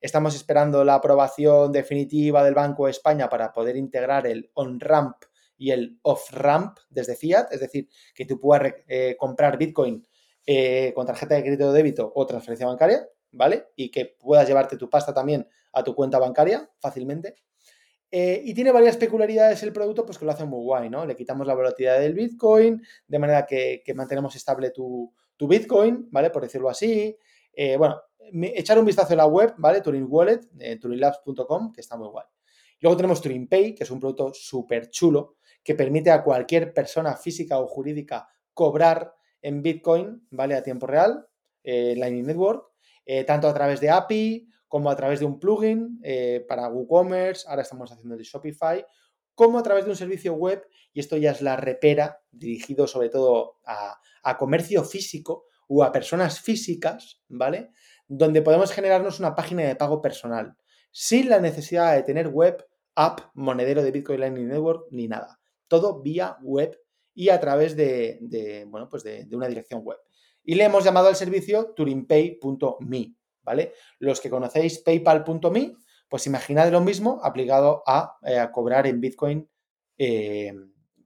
Estamos esperando la aprobación definitiva del Banco de España para poder integrar el on-ramp y el off-ramp desde Fiat, es decir, que tú puedas eh, comprar Bitcoin eh, con tarjeta de crédito o débito o transferencia bancaria, ¿vale? Y que puedas llevarte tu pasta también a tu cuenta bancaria fácilmente. Eh, y tiene varias peculiaridades el producto, pues que lo hace muy guay, ¿no? Le quitamos la volatilidad del Bitcoin, de manera que, mantenemos estable tu, Bitcoin, ¿vale? Por decirlo así. Eh, bueno, echar un vistazo a la web, ¿vale? Turing Wallet, eh, turinglabs.com, que está muy guay. Luego tenemos Turing Pay, que es un producto súper chulo, que permite a cualquier persona física o jurídica cobrar en Bitcoin, ¿vale? A tiempo real, Lightning Network, tanto a través de API como a través de un plugin eh, para WooCommerce, ahora estamos haciendo de Shopify, como a través de un servicio web, y esto ya es la repera, dirigido sobre todo a, comercio físico o a personas físicas, ¿vale? Donde podemos generarnos una página de pago personal, sin la necesidad de tener web, app, monedero de Bitcoin Lightning Network, ni nada. Todo vía web y a través de, bueno, pues de, de una dirección web. Y le hemos llamado al servicio turingpay.me, ¿vale? Los que conocéis paypal.me, pues imaginad lo mismo aplicado a, eh, cobrar en Bitcoin eh,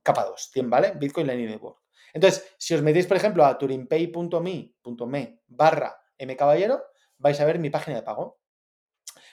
capa 2, ¿vale? Bitcoin Lightning Network. Entonces, si os metéis, por ejemplo, a turingpay.me barra mcaballero, vais a ver mi página de pago.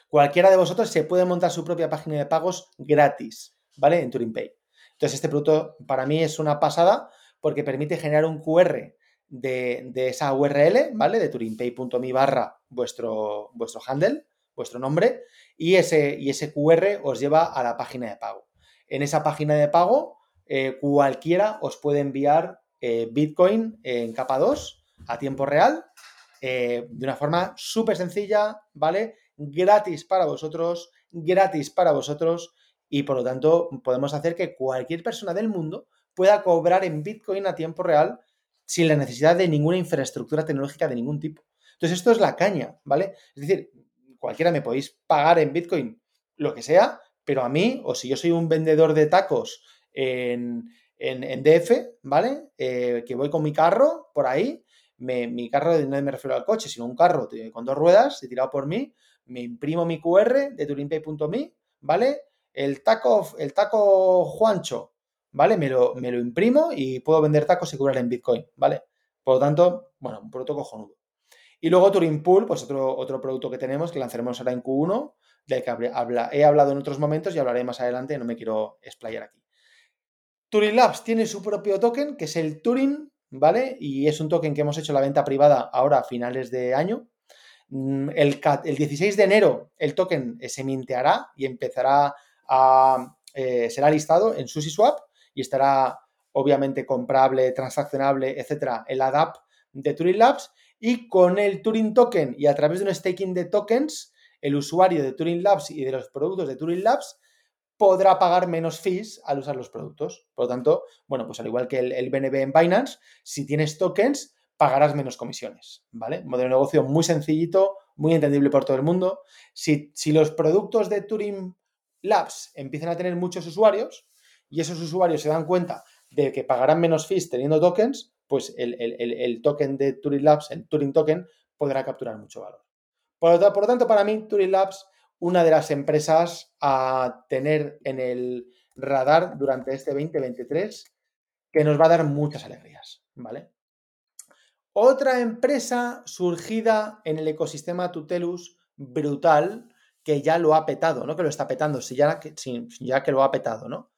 Cualquiera de vosotros se puede montar su propia página de pagos gratis, ¿vale? En TuringPay. Entonces, este producto para mí es una pasada porque permite generar un QR de, esa URL, ¿vale? De turingpay.me barra vuestro, vuestro handle, vuestro nombre, y ese, y ese QR os lleva a la página de pago. En esa página de pago, eh, cualquiera os puede enviar eh, Bitcoin en capa 2 a tiempo real, eh, de una forma súper sencilla, ¿vale? Gratis para vosotros, gratis para vosotros, y por lo tanto podemos hacer que cualquier persona del mundo pueda cobrar en Bitcoin a tiempo real sin la necesidad de ninguna infraestructura tecnológica de ningún tipo. Entonces, esto es la caña, ¿vale? Es decir, cualquiera me podéis pagar en Bitcoin lo que sea, pero a mí, o si yo soy un vendedor de tacos en, DF, ¿vale? Eh, que voy con mi carro por ahí, mi carro, no me refiero al coche, sino un carro con dos ruedas, tirado por mí, me imprimo mi QR de turingpay.me, ¿vale? El taco, el taco Juancho, ¿vale? Me lo, me lo imprimo y puedo vender tacos y cobrar en Bitcoin, ¿vale? Por lo tanto, bueno, un producto cojonudo. Y luego Turing Pool, pues otro, otro producto que tenemos que lanzaremos ahora en Q1, del que habla, he hablado en otros momentos y hablaré más adelante, no me quiero explayar aquí. Turing Labs tiene su propio token, que es el Turing, ¿vale? Y es un token que hemos hecho la venta privada ahora a finales de año. Mm, el, el 16 de enero el token se minteará y empezará a... Eh, será listado en SushiSwap y estará obviamente comprable, transaccionable, etcétera, en la DAP de Turing Labs. Y con el Turing Token y a través de un staking de tokens, el usuario de Turing Labs y de los productos de Turing Labs podrá pagar menos fees al usar los productos. Por lo tanto, bueno, pues al igual que el, BNB en Binance, si tienes tokens, pagarás menos comisiones, ¿vale? Modelo de negocio muy sencillito, muy entendible por todo el mundo. Si, si los productos de Turing Labs empiezan a tener muchos usuarios y esos usuarios se dan cuenta de que pagarán menos fees teniendo tokens, pues el, token de Turing Labs, el Turing Token, podrá capturar mucho valor. Por lo, tanto, para mí, Turing Labs, una de las empresas a tener en el radar durante este 2023 que nos va a dar muchas alegrías, ¿vale? Otra empresa surgida en el ecosistema Tutelus brutal que ya lo ha petado, ¿no? Que lo está petando, ya que lo ha petado, ¿no?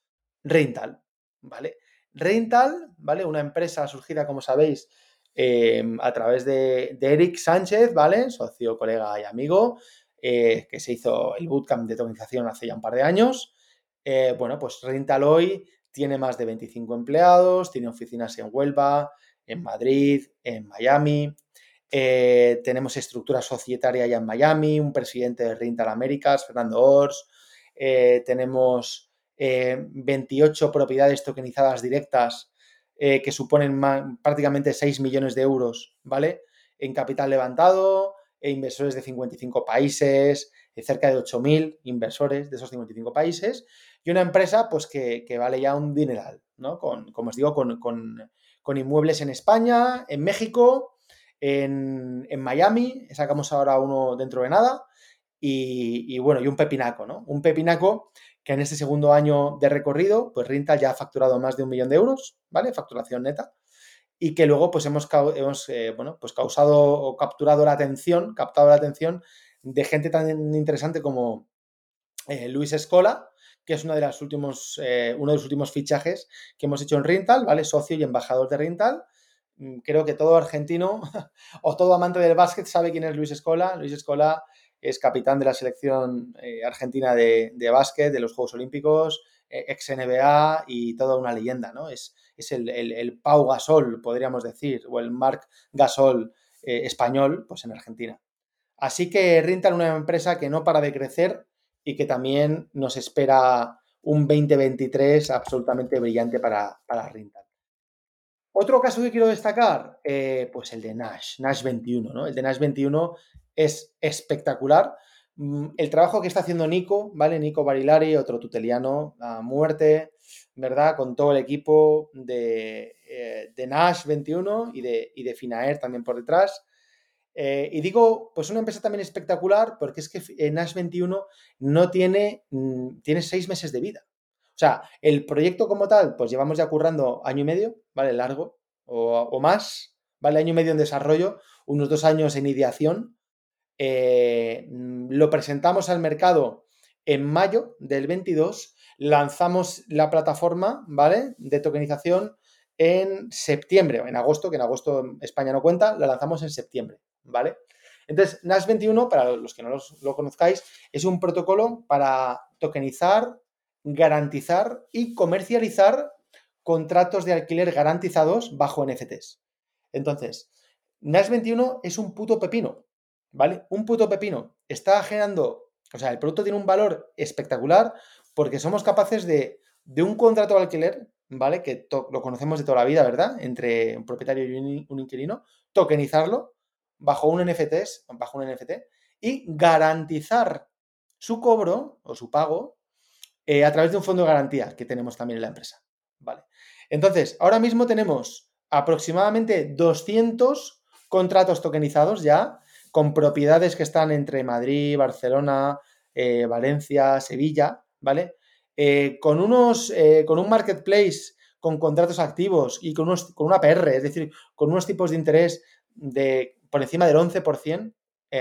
Rental, ¿vale? Rental, ¿vale? Una empresa surgida, como sabéis, em, a través de, Eric Sánchez, ¿vale? Socio, colega y amigo, eh, que se hizo el bootcamp de tokenización hace ya un par de años. Eh, bueno, pues Rental hoy tiene más de 25 empleados, tiene oficinas en Huelva, en Madrid, en Miami. Eh, tenemos estructura societaria ya en Miami, un presidente de Rental Américas, Fernando Ors. tenemos 28 eh, propiedades tokenizadas directas eh, que suponen prácticamente 6 millones de euros, ¿vale? En capital levantado, e inversores de 55 países, eh, cerca de 8.000 inversores de esos 55 países, y una empresa pues que, vale ya un dineral, ¿no? Con, como os digo, con, inmuebles en España, en México, en, Miami, sacamos ahora uno dentro de nada, y, y, bueno, y un pepinaco, ¿no? Un pepinaco que en este segundo año de recorrido, pues Rintal ya ha facturado más de un millón de euros, ¿vale? Facturación neta. Y que luego, pues hemos, hemos eh, bueno, pues causado o capturado la atención, captado la atención de gente tan interesante como eh, Luis Escola, que es uno de, los últimos, eh, uno de los últimos fichajes que hemos hecho en Rintal, ¿vale? Socio y embajador de Rintal. Mm, creo que todo argentino o todo amante del básquet sabe quién es Luis Escola. Luis Escola es capitán de la selección eh, argentina de, básquet, de los Juegos Olímpicos, eh, ex NBA y toda una leyenda, ¿no? Es, es el, Pau Gasol, podríamos decir, o el Marc Gasol eh, español, pues en Argentina. Así que Rintal una empresa que no para de crecer y que también nos espera un 2023 absolutamente brillante para, para Rintal. Otro caso que quiero destacar, pues el de Nash, Nash 21, ¿no? El de Nash 21 es espectacular. Mm, el trabajo que está haciendo Nico, ¿vale? Nico Barilari, otro tuteliano a muerte, ¿verdad? Con todo el equipo de, eh, Nash 21 y de, de Finaer también por detrás. Eh, y digo, pues una empresa también espectacular porque es que eh, Nash 21 no tiene, mm, tiene seis meses de vida. O sea, el proyecto como tal, pues llevamos ya currando año y medio, ¿vale? Largo o, o más, ¿vale? Año y medio en desarrollo, unos dos años en ideación eh, lo presentamos al mercado en mayo del 22, lanzamos la plataforma, ¿vale? De tokenización en septiembre, en agosto, que en agosto España no cuenta, la lanzamos en septiembre, ¿vale? Entonces, NAS 21, para los que no lo conozcáis, es un protocolo para tokenizar, garantizar y comercializar contratos de alquiler garantizados bajo NFTs. Entonces, NAS 21 es un puto pepino. ¿Vale? Un puto pepino está generando, o sea, el producto tiene un valor espectacular porque somos capaces de, de un contrato de alquiler, ¿vale? Que lo conocemos de toda la vida, ¿verdad? Entre un propietario y un, inquilino, tokenizarlo bajo un NFT, bajo un NFT y garantizar su cobro o su pago eh, a través de un fondo de garantía que tenemos también en la empresa, ¿vale? Entonces, ahora mismo tenemos aproximadamente 200 contratos tokenizados ya con propiedades que están entre Madrid, Barcelona, eh, Valencia, Sevilla, ¿vale? Eh, con, unos, eh, con un marketplace con contratos activos y con, unos, con una PR, es decir, con unos tipos de interés de por encima del 11%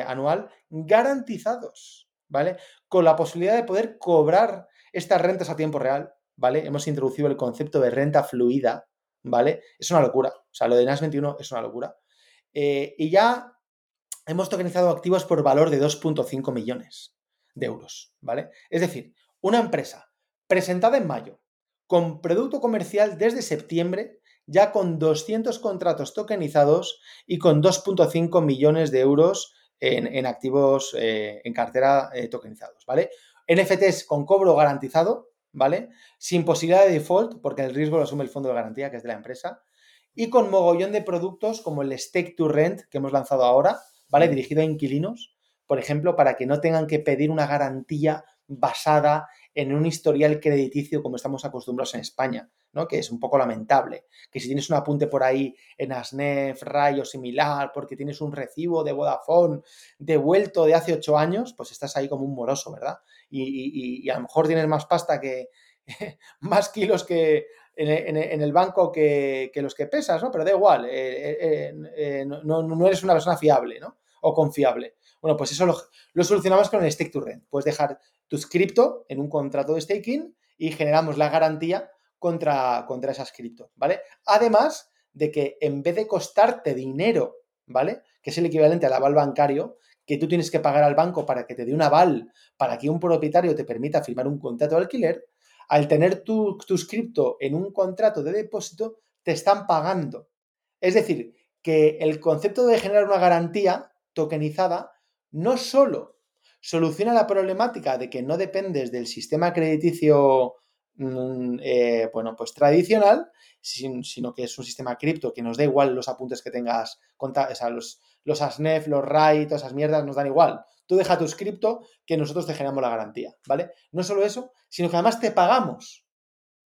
anual garantizados, ¿vale? Con la posibilidad de poder cobrar estas rentas a tiempo real, ¿vale? Hemos introducido el concepto de renta fluida, ¿vale? Es una locura, o sea, lo de NAS 21 es una locura. y ya hemos tokenizado activos por valor de 2.5 millones de euros, ¿vale? Es decir, una empresa presentada en mayo, con producto comercial desde septiembre, ya con 200 contratos tokenizados y con 2.5 millones de euros en, activos eh, en cartera eh, tokenizados, ¿vale? NFTs con cobro garantizado, ¿vale? Sin posibilidad de default, porque el riesgo lo asume el fondo de garantía, que es de la empresa, y con mogollón de productos como el Stake to Rent que hemos lanzado ahora, ¿vale? Dirigido a inquilinos, por ejemplo, para que no tengan que pedir una garantía basada en un historial crediticio como estamos acostumbrados en España, ¿no? Que es un poco lamentable. Que si tienes un apunte por ahí en Asnef, Ray o similar, porque tienes un recibo de Vodafone devuelto de hace ocho años, pues estás ahí como un moroso, ¿verdad? Y, a lo mejor tienes más pasta que, más kilos que en, el banco que, los que pesas, ¿no? Pero da igual, eh, eh, eh, no, eres una persona fiable, ¿no? O confiable. Bueno, pues eso lo, solucionamos con el stake to rent. Puedes dejar tus cripto en un contrato de staking y generamos la garantía contra, contra esas cripto, ¿vale? Además de que en vez de costarte dinero, ¿vale? Que es el equivalente al aval bancario, que tú tienes que pagar al banco para que te dé un aval, para que un propietario te permita firmar un contrato de alquiler, al tener tu, tus cripto en un contrato de depósito, te están pagando. Es decir, que el concepto de generar una garantía tokenizada no solo soluciona la problemática de que no dependes del sistema crediticio mm, eh, bueno, pues tradicional, sino que es un sistema cripto que nos da igual los apuntes que tengas, o sea, los, los ASNEF, los RAI, todas esas mierdas nos dan igual. Tú deja tu cripto que nosotros te generamos la garantía, ¿vale? No solo eso, sino que además te pagamos.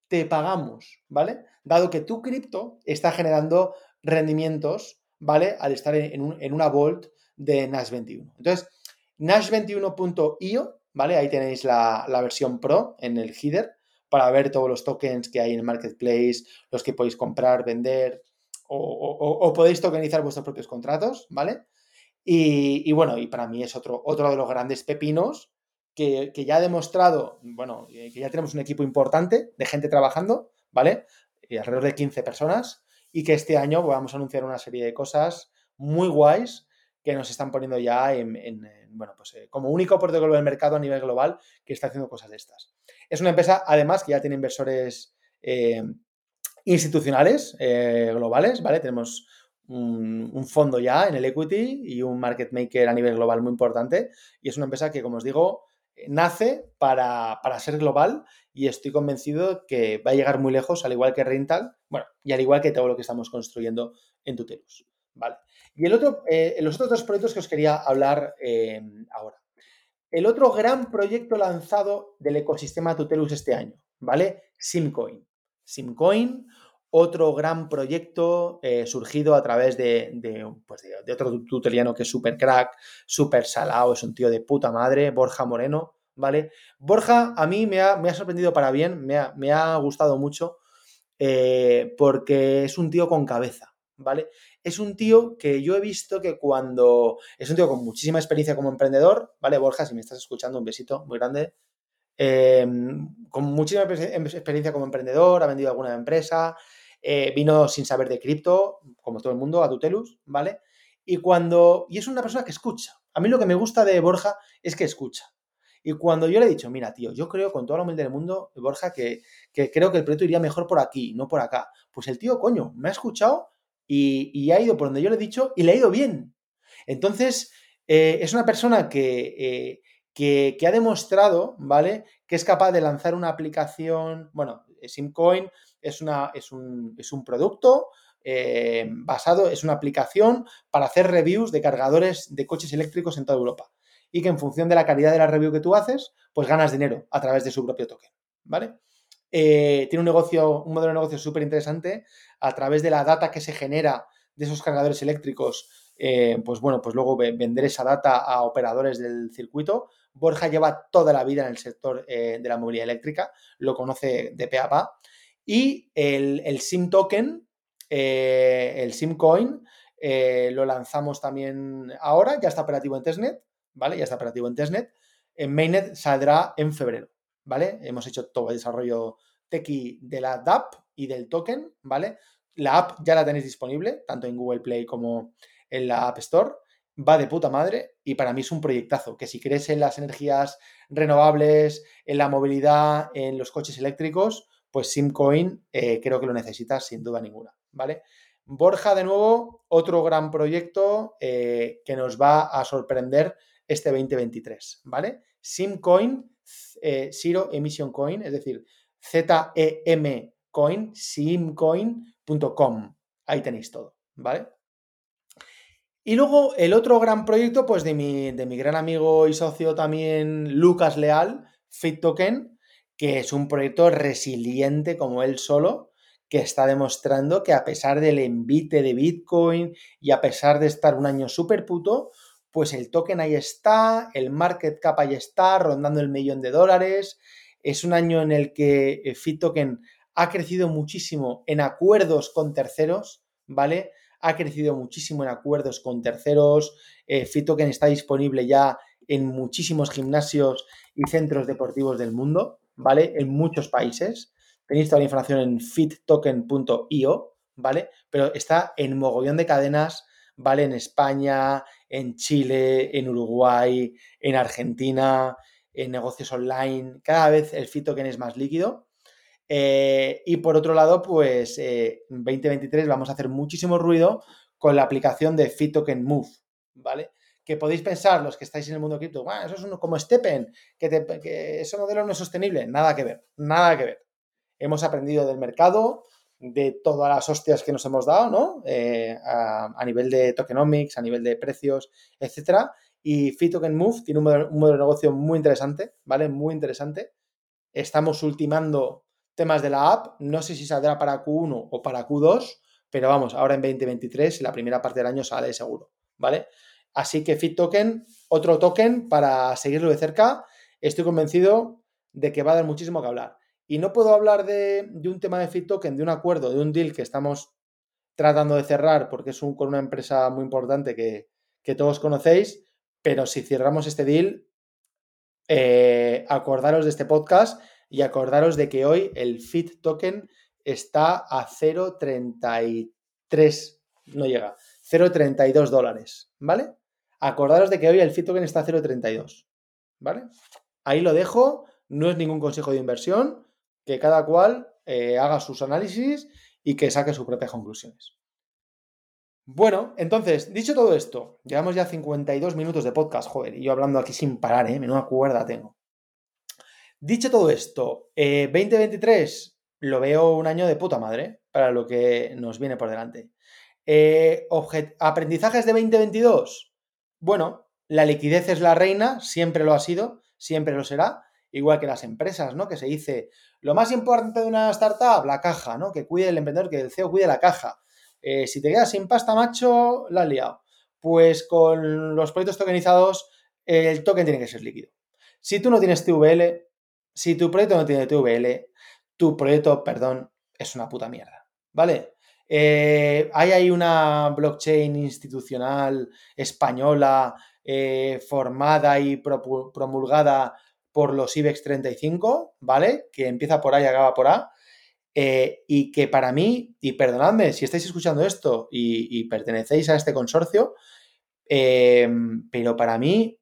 Te pagamos, ¿vale? Dado que tu cripto está generando rendimientos, ¿vale? Al estar en, una Vault de Nash 21. Entonces, Nash21.io, ¿vale? Ahí tenéis la, versión Pro en el header para ver todos los tokens que hay en el marketplace, los que podéis comprar, vender o podéis tokenizar vuestros propios contratos, ¿vale? Y, bueno, y para mí es otro, otro de los grandes pepinos que, ya ha demostrado, bueno, eh, que ya tenemos un equipo importante de gente trabajando, ¿vale? Y alrededor de 15 personas, y que este año vamos a anunciar una serie de cosas muy guays que nos están poniendo ya en, bueno, pues eh, como único protocolo del mercado a nivel global que está haciendo cosas de estas. Es una empresa, además, que ya tiene inversores eh, institucionales globales, ¿vale? Tenemos un, fondo ya en el equity y un market maker a nivel global muy importante. Y es una empresa que, como os digo, nace para, ser global y estoy convencido que va a llegar muy lejos, al igual que Rental, bueno, y al igual que todo lo que estamos construyendo en Tutelus. ¿vale? Y el otro, eh, los otros dos proyectos que os quería hablar eh, ahora. El otro gran proyecto lanzado del ecosistema Tutelus este año, ¿vale? Simcoin. Simcoin, otro gran proyecto eh, surgido a través pues de, otro tuteliano que es super crack, super salado, es un tío de puta madre, Borja Moreno, ¿vale? Borja a mí me ha, sorprendido para bien, me ha, gustado mucho eh, porque es un tío con cabeza, ¿vale? Es un tío que yo he visto que cuando... Es un tío con muchísima experiencia como emprendedor, ¿vale? Borja, si me estás escuchando, un besito muy grande. Eh, con muchísima experiencia como emprendedor, ha vendido alguna empresa, eh, vino sin saber de cripto, como todo el mundo, a Tutelus, ¿vale? Y cuando. Y es una persona que escucha. A mí lo que me gusta de Borja es que escucha. Y cuando yo le he dicho, mira, tío, yo creo con toda la humildad del mundo, Borja, que, creo que el proyecto iría mejor por aquí, no por acá. Pues el tío, coño, me ha escuchado y, ha ido por donde yo le he dicho y le ha ido bien. Entonces, eh, es una persona que, eh, que, ha demostrado, ¿vale? Que es capaz de lanzar una aplicación, bueno, Simcoin es, una, es, un, es un producto eh, basado, es una aplicación para hacer reviews de cargadores de coches eléctricos en toda Europa. Y que en función de la calidad de la review que tú haces, pues ganas dinero a través de su propio token. ¿Vale? Eh, tiene un negocio, un modelo de negocio súper interesante a través de la data que se genera de esos cargadores eléctricos. Eh, pues bueno, pues luego vender esa data a operadores del circuito. Borja lleva toda la vida en el sector de la movilidad eléctrica, lo conoce de pe a pa y el, SIM token, eh, el SIM coin, eh, lo lanzamos también ahora, ya está operativo en testnet, ¿vale? Ya está operativo en testnet. En mainnet saldrá en febrero, ¿vale? Hemos hecho todo el desarrollo tequi de la DAP y del token, ¿vale? La app ya la tenéis disponible, tanto en Google Play como en la App Store. Va de puta madre y para mí es un proyectazo, que si crees en las energías renovables, en la movilidad, en los coches eléctricos, pues Simcoin eh, creo que lo necesitas sin duda ninguna, ¿vale? Borja, de nuevo, otro gran proyecto eh, que nos va a sorprender este 2023, ¿vale? Simcoin, eh, Zero Emission Coin, es decir, ZEM Coin, simcoin.com. ahí tenéis todo, ¿vale? Y luego el otro gran proyecto, pues de mi, de mi gran amigo y socio también, Lucas Leal, FitToken, que es un proyecto resiliente como él solo, que está demostrando que a pesar del envite de Bitcoin y a pesar de estar un año súper puto, pues el token ahí está, el market cap ahí está, rondando el millón de dólares. Es un año en el que eh, FitToken ha crecido muchísimo en acuerdos con terceros, ¿vale? Ha crecido muchísimo en acuerdos con terceros. Eh, FitToken está disponible ya en muchísimos gimnasios y centros deportivos del mundo, ¿vale? En muchos países. Tenéis toda la información en fittoken.io, ¿vale? Pero está en mogollón de cadenas, ¿vale? En España, en Chile, en Uruguay, en Argentina, en negocios online. Cada vez el FitToken es más líquido. Eh, y por otro lado, pues eh, en 2023 vamos a hacer muchísimo ruido con la aplicación de FitToken Move, ¿vale? Que podéis pensar, los que estáis en el mundo cripto, eso es uno como Steppen, que, ese modelo no es sostenible. Nada que ver, nada que ver. Hemos aprendido del mercado, de todas las hostias que nos hemos dado, ¿no? Eh, a, nivel de tokenomics, a nivel de precios, etcétera. Y FitToken Move tiene un modelo, un modelo, de negocio muy interesante, ¿vale? Muy interesante. Estamos ultimando temas de la app. No sé si saldrá para Q1 o para Q2, pero vamos, ahora en 2023, la primera parte del año sale seguro, ¿vale? Así que FitToken, otro token para seguirlo de cerca. Estoy convencido de que va a dar muchísimo que hablar. Y no puedo hablar de, un tema de FitToken, de un acuerdo, de un deal que estamos tratando de cerrar, porque es un, con una empresa muy importante que, todos conocéis, pero si cerramos este deal, eh, acordaros de este podcast y acordaros de que hoy el Fit Token está a 0.33, no llega, 0.32 dólares, ¿vale? Acordaros de que hoy el Fitoken está a 0.32. ¿Vale? Ahí lo dejo. No es ningún consejo de inversión. Que cada cual eh, haga sus análisis y que saque sus propias conclusiones. Bueno, entonces, dicho todo esto, llevamos ya 52 minutos de podcast, joder, y yo hablando aquí sin parar, ¿eh? Menuda cuerda tengo. Dicho todo esto, 2023 eh, lo veo un año de puta madre para lo que nos viene por delante. Eh, aprendizajes de 2022. Bueno, la liquidez es la reina, siempre lo ha sido, siempre lo será, igual que las empresas, ¿no? Que se dice, lo más importante de una startup, la caja, ¿no? Que cuide el emprendedor, que el CEO cuide la caja. Eh, si te quedas sin pasta, macho, la has liado. Pues con los proyectos tokenizados, el token tiene que ser líquido. Si tú no tienes TVL, si tu proyecto no tiene TVL, tu proyecto, perdón, es una puta mierda, ¿vale? Eh, hay ahí una blockchain institucional española eh, formada y promulgada por los IBEX 35, ¿vale? Que empieza por A y acaba por A. Eh, y que para mí, y perdonadme si estáis escuchando esto y, pertenecéis a este consorcio, pero para mí,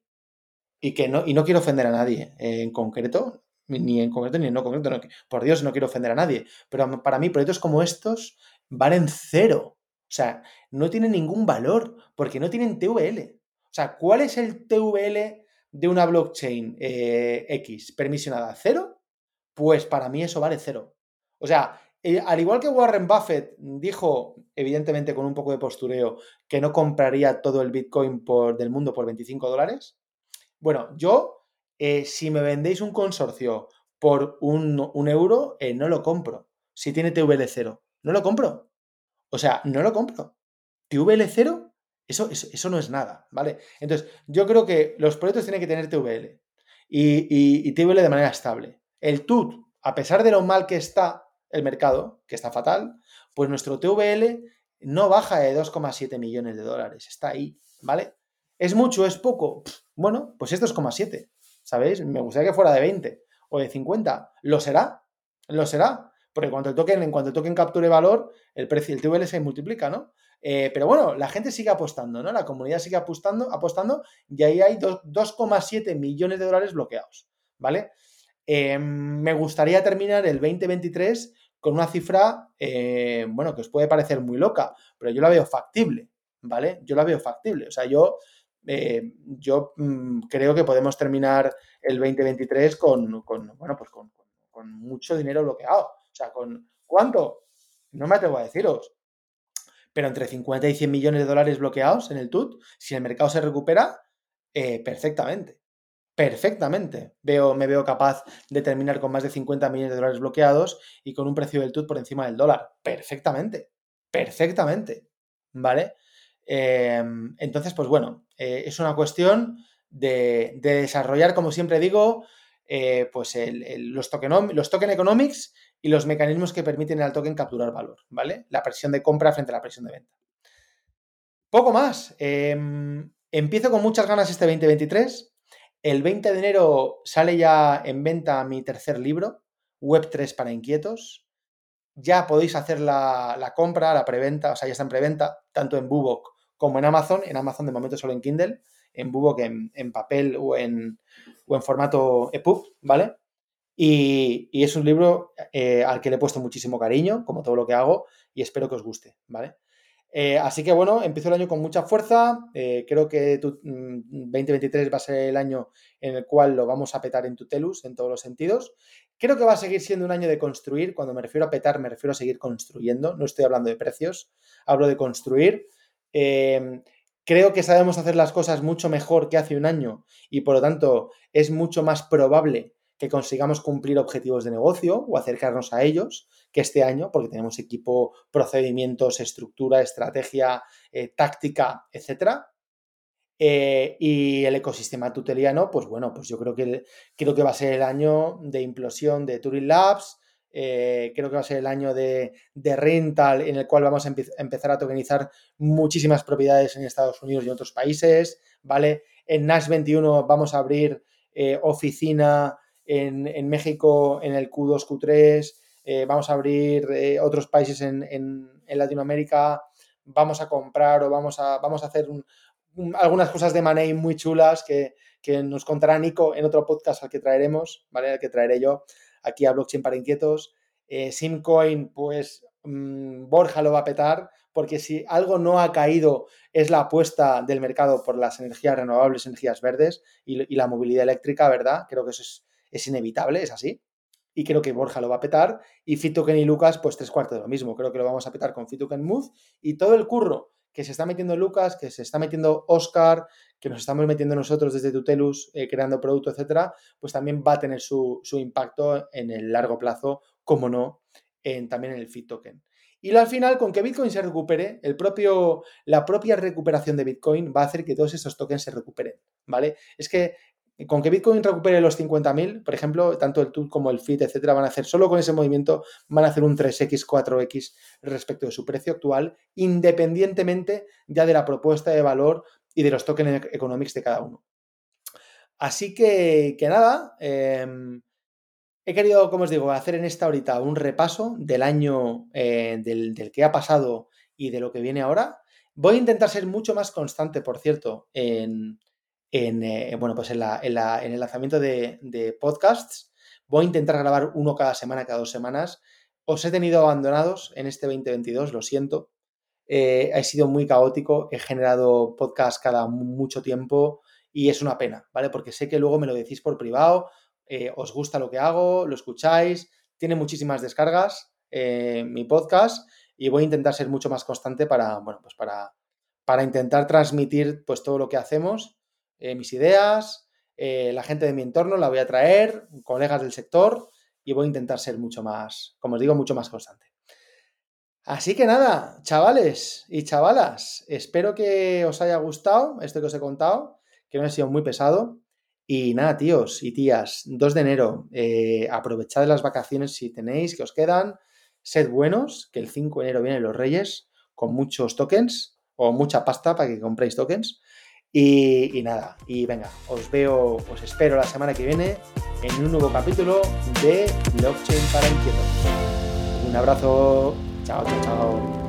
y que no, y no quiero ofender a nadie en concreto, ni en concreto ni en no concreto, por Dios no quiero ofender a nadie, pero para mí proyectos como estos valen cero. O sea, no tienen ningún valor porque no tienen TVL. O sea, ¿cuál es el TVL de una blockchain eh, X permisionada? ¿Cero? Pues para mí eso vale cero. O sea, eh, al igual que Warren Buffett dijo, evidentemente con un poco de postureo, que no compraría todo el Bitcoin por, del mundo por 25 dólares, bueno, yo, eh, si me vendéis un consorcio por un, un euro, no lo compro. Si tiene TVL cero. No lo compro. O sea, no lo compro. TVL cero, eso, eso, no es nada, ¿vale? Entonces, yo creo que los proyectos tienen que tener TVL y, y, TVL de manera estable. El TUT, a pesar de lo mal que está el mercado, que está fatal, pues nuestro TVL no baja de 2,7 millones de dólares. Está ahí, ¿vale? ¿Es mucho? ¿Es poco? Bueno, pues es 2,7. ¿Sabéis? Me gustaría que fuera de 20 o de 50. ¿Lo será? ¿Lo será? Porque cuando token, en cuanto token capture valor, el precio, el TVL se multiplica, ¿no? Eh, pero bueno, la gente sigue apostando, ¿no? La comunidad sigue apostando, apostando y ahí hay 2,7 millones de dólares bloqueados, ¿vale? Eh, me gustaría terminar el 2023 con una cifra, eh, bueno, que os puede parecer muy loca, pero yo la veo factible, ¿vale? Yo la veo factible. O sea, yo, yo mm, creo que podemos terminar el 2023 con, con bueno, pues con, mucho dinero bloqueado. Sea, ¿con cuánto? No me atrevo a deciros. Pero entre 50 y 100 millones de dólares bloqueados en el TUT, si el mercado se recupera, eh, perfectamente. Perfectamente. Veo, me veo capaz de terminar con más de 50 millones de dólares bloqueados y con un precio del TUT por encima del dólar. Perfectamente. Perfectamente. ¿Vale? Em, entonces, pues bueno, eh, es una cuestión de, desarrollar, como siempre digo, eh, pues los, token, los token economics y los mecanismos que permiten al token capturar valor, ¿vale? La presión de compra frente a la presión de venta. Poco más. Em, empiezo con muchas ganas este 2023. El 20 de enero sale ya en venta mi tercer libro, Web3 para inquietos. Ya podéis hacer la, compra, la preventa, o sea, ya está en preventa, tanto en Bubok como en Amazon. En Amazon de momento solo en Kindle, en Bubok en, en papel o en, o en formato EPUB, ¿vale? Y, es un libro eh, al que le he puesto muchísimo cariño, como todo lo que hago, y espero que os guste, ¿vale? Eh, así que bueno, empiezo el año con mucha fuerza. Eh, creo que 2023 mm, va a ser el año en el cual lo vamos a petar en Tutelus en todos los sentidos. Creo que va a seguir siendo un año de construir. Cuando me refiero a petar, me refiero a seguir construyendo. No estoy hablando de precios, hablo de construir. Creo que sabemos hacer las cosas mucho mejor que hace un año y por lo tanto es mucho más probable que consigamos cumplir objetivos de negocio o acercarnos a ellos que este año, porque tenemos equipo, procedimientos, estructura, estrategia, eh, táctica, etc. Eh, y el ecosistema tuteliano, pues bueno, pues yo creo que, creo que va a ser el año de implosión de Turing Labs, eh, creo que va a ser el año de, rental en el cual vamos a empezar a tokenizar muchísimas propiedades en Estados Unidos y en otros países, ¿vale? En Nash 21 vamos a abrir oficina en, México en el Q2, Q3, eh, vamos a abrir eh, otros países en, Latinoamérica, vamos a comprar o vamos a, vamos a hacer algunas cosas de money muy chulas que, nos contará Nico en otro podcast al que traeremos, ¿vale? Al que traeré yo aquí a Blockchain para Inquietos. Eh, Simcoin, pues mm, Borja lo va a petar, porque si algo no ha caído es la apuesta del mercado por las energías renovables, energías verdes y la movilidad eléctrica, ¿verdad? Creo que eso es, es inevitable, es así. Y creo que Borja lo va a petar. Y Fitoken y Lucas, pues tres cuartos de lo mismo. Creo que lo vamos a petar con Fitoken Move. Y todo el curro que se está metiendo Lucas, que se está metiendo Oscar, que nos estamos metiendo nosotros desde Tutelus, eh, creando producto, etcétera, pues también va a tener su, impacto en el largo plazo, como no, en, también en el Fit Token. Y al final, con que Bitcoin se recupere, el propio, la propia recuperación de Bitcoin va a hacer que todos estos tokens se recuperen, ¿vale? Es que con que Bitcoin recupere los 50.000, por ejemplo, tanto el TUT como el FIT, etcétera, van a hacer solo con ese movimiento, van a hacer un 3X, 4X respecto de su precio actual, independientemente ya de la propuesta de valor y de los tokens economics de cada uno. Así que, que nada, em, he querido, como os digo, hacer en esta horita un repaso del año eh, del que ha pasado y de lo que viene ahora. Voy a intentar ser mucho más constante, por cierto, en, en, eh, bueno, pues en, el lanzamiento de, podcasts. Voy a intentar grabar uno cada semana, cada dos semanas. Os he tenido abandonados en este 2022, lo siento. Eh, he sido muy caótico, he generado podcasts cada mucho tiempo y es una pena, ¿vale? Porque sé que luego me lo decís por privado, eh, os gusta lo que hago, lo escucháis, tiene muchísimas descargas mi podcast y voy a intentar ser mucho más constante para, bueno, pues para, para intentar transmitir pues todo lo que hacemos eh, mis ideas, eh, la gente de mi entorno la voy a traer, colegas del sector y voy a intentar ser mucho más, como os digo, mucho más constante. Así que nada, chavales y chavalas, espero que os haya gustado esto que os he contado, que no ha sido muy pesado. Y nada, tíos y tías, 2 de enero, eh, aprovechad las vacaciones si tenéis, que os quedan, sed buenos, que el 5 de enero vienen los Reyes con muchos tokens o mucha pasta para que compréis tokens. Y, nada, y venga, os veo, os espero la semana que viene en un nuevo capítulo de Blockchain para Inquietos. Un abrazo, chao.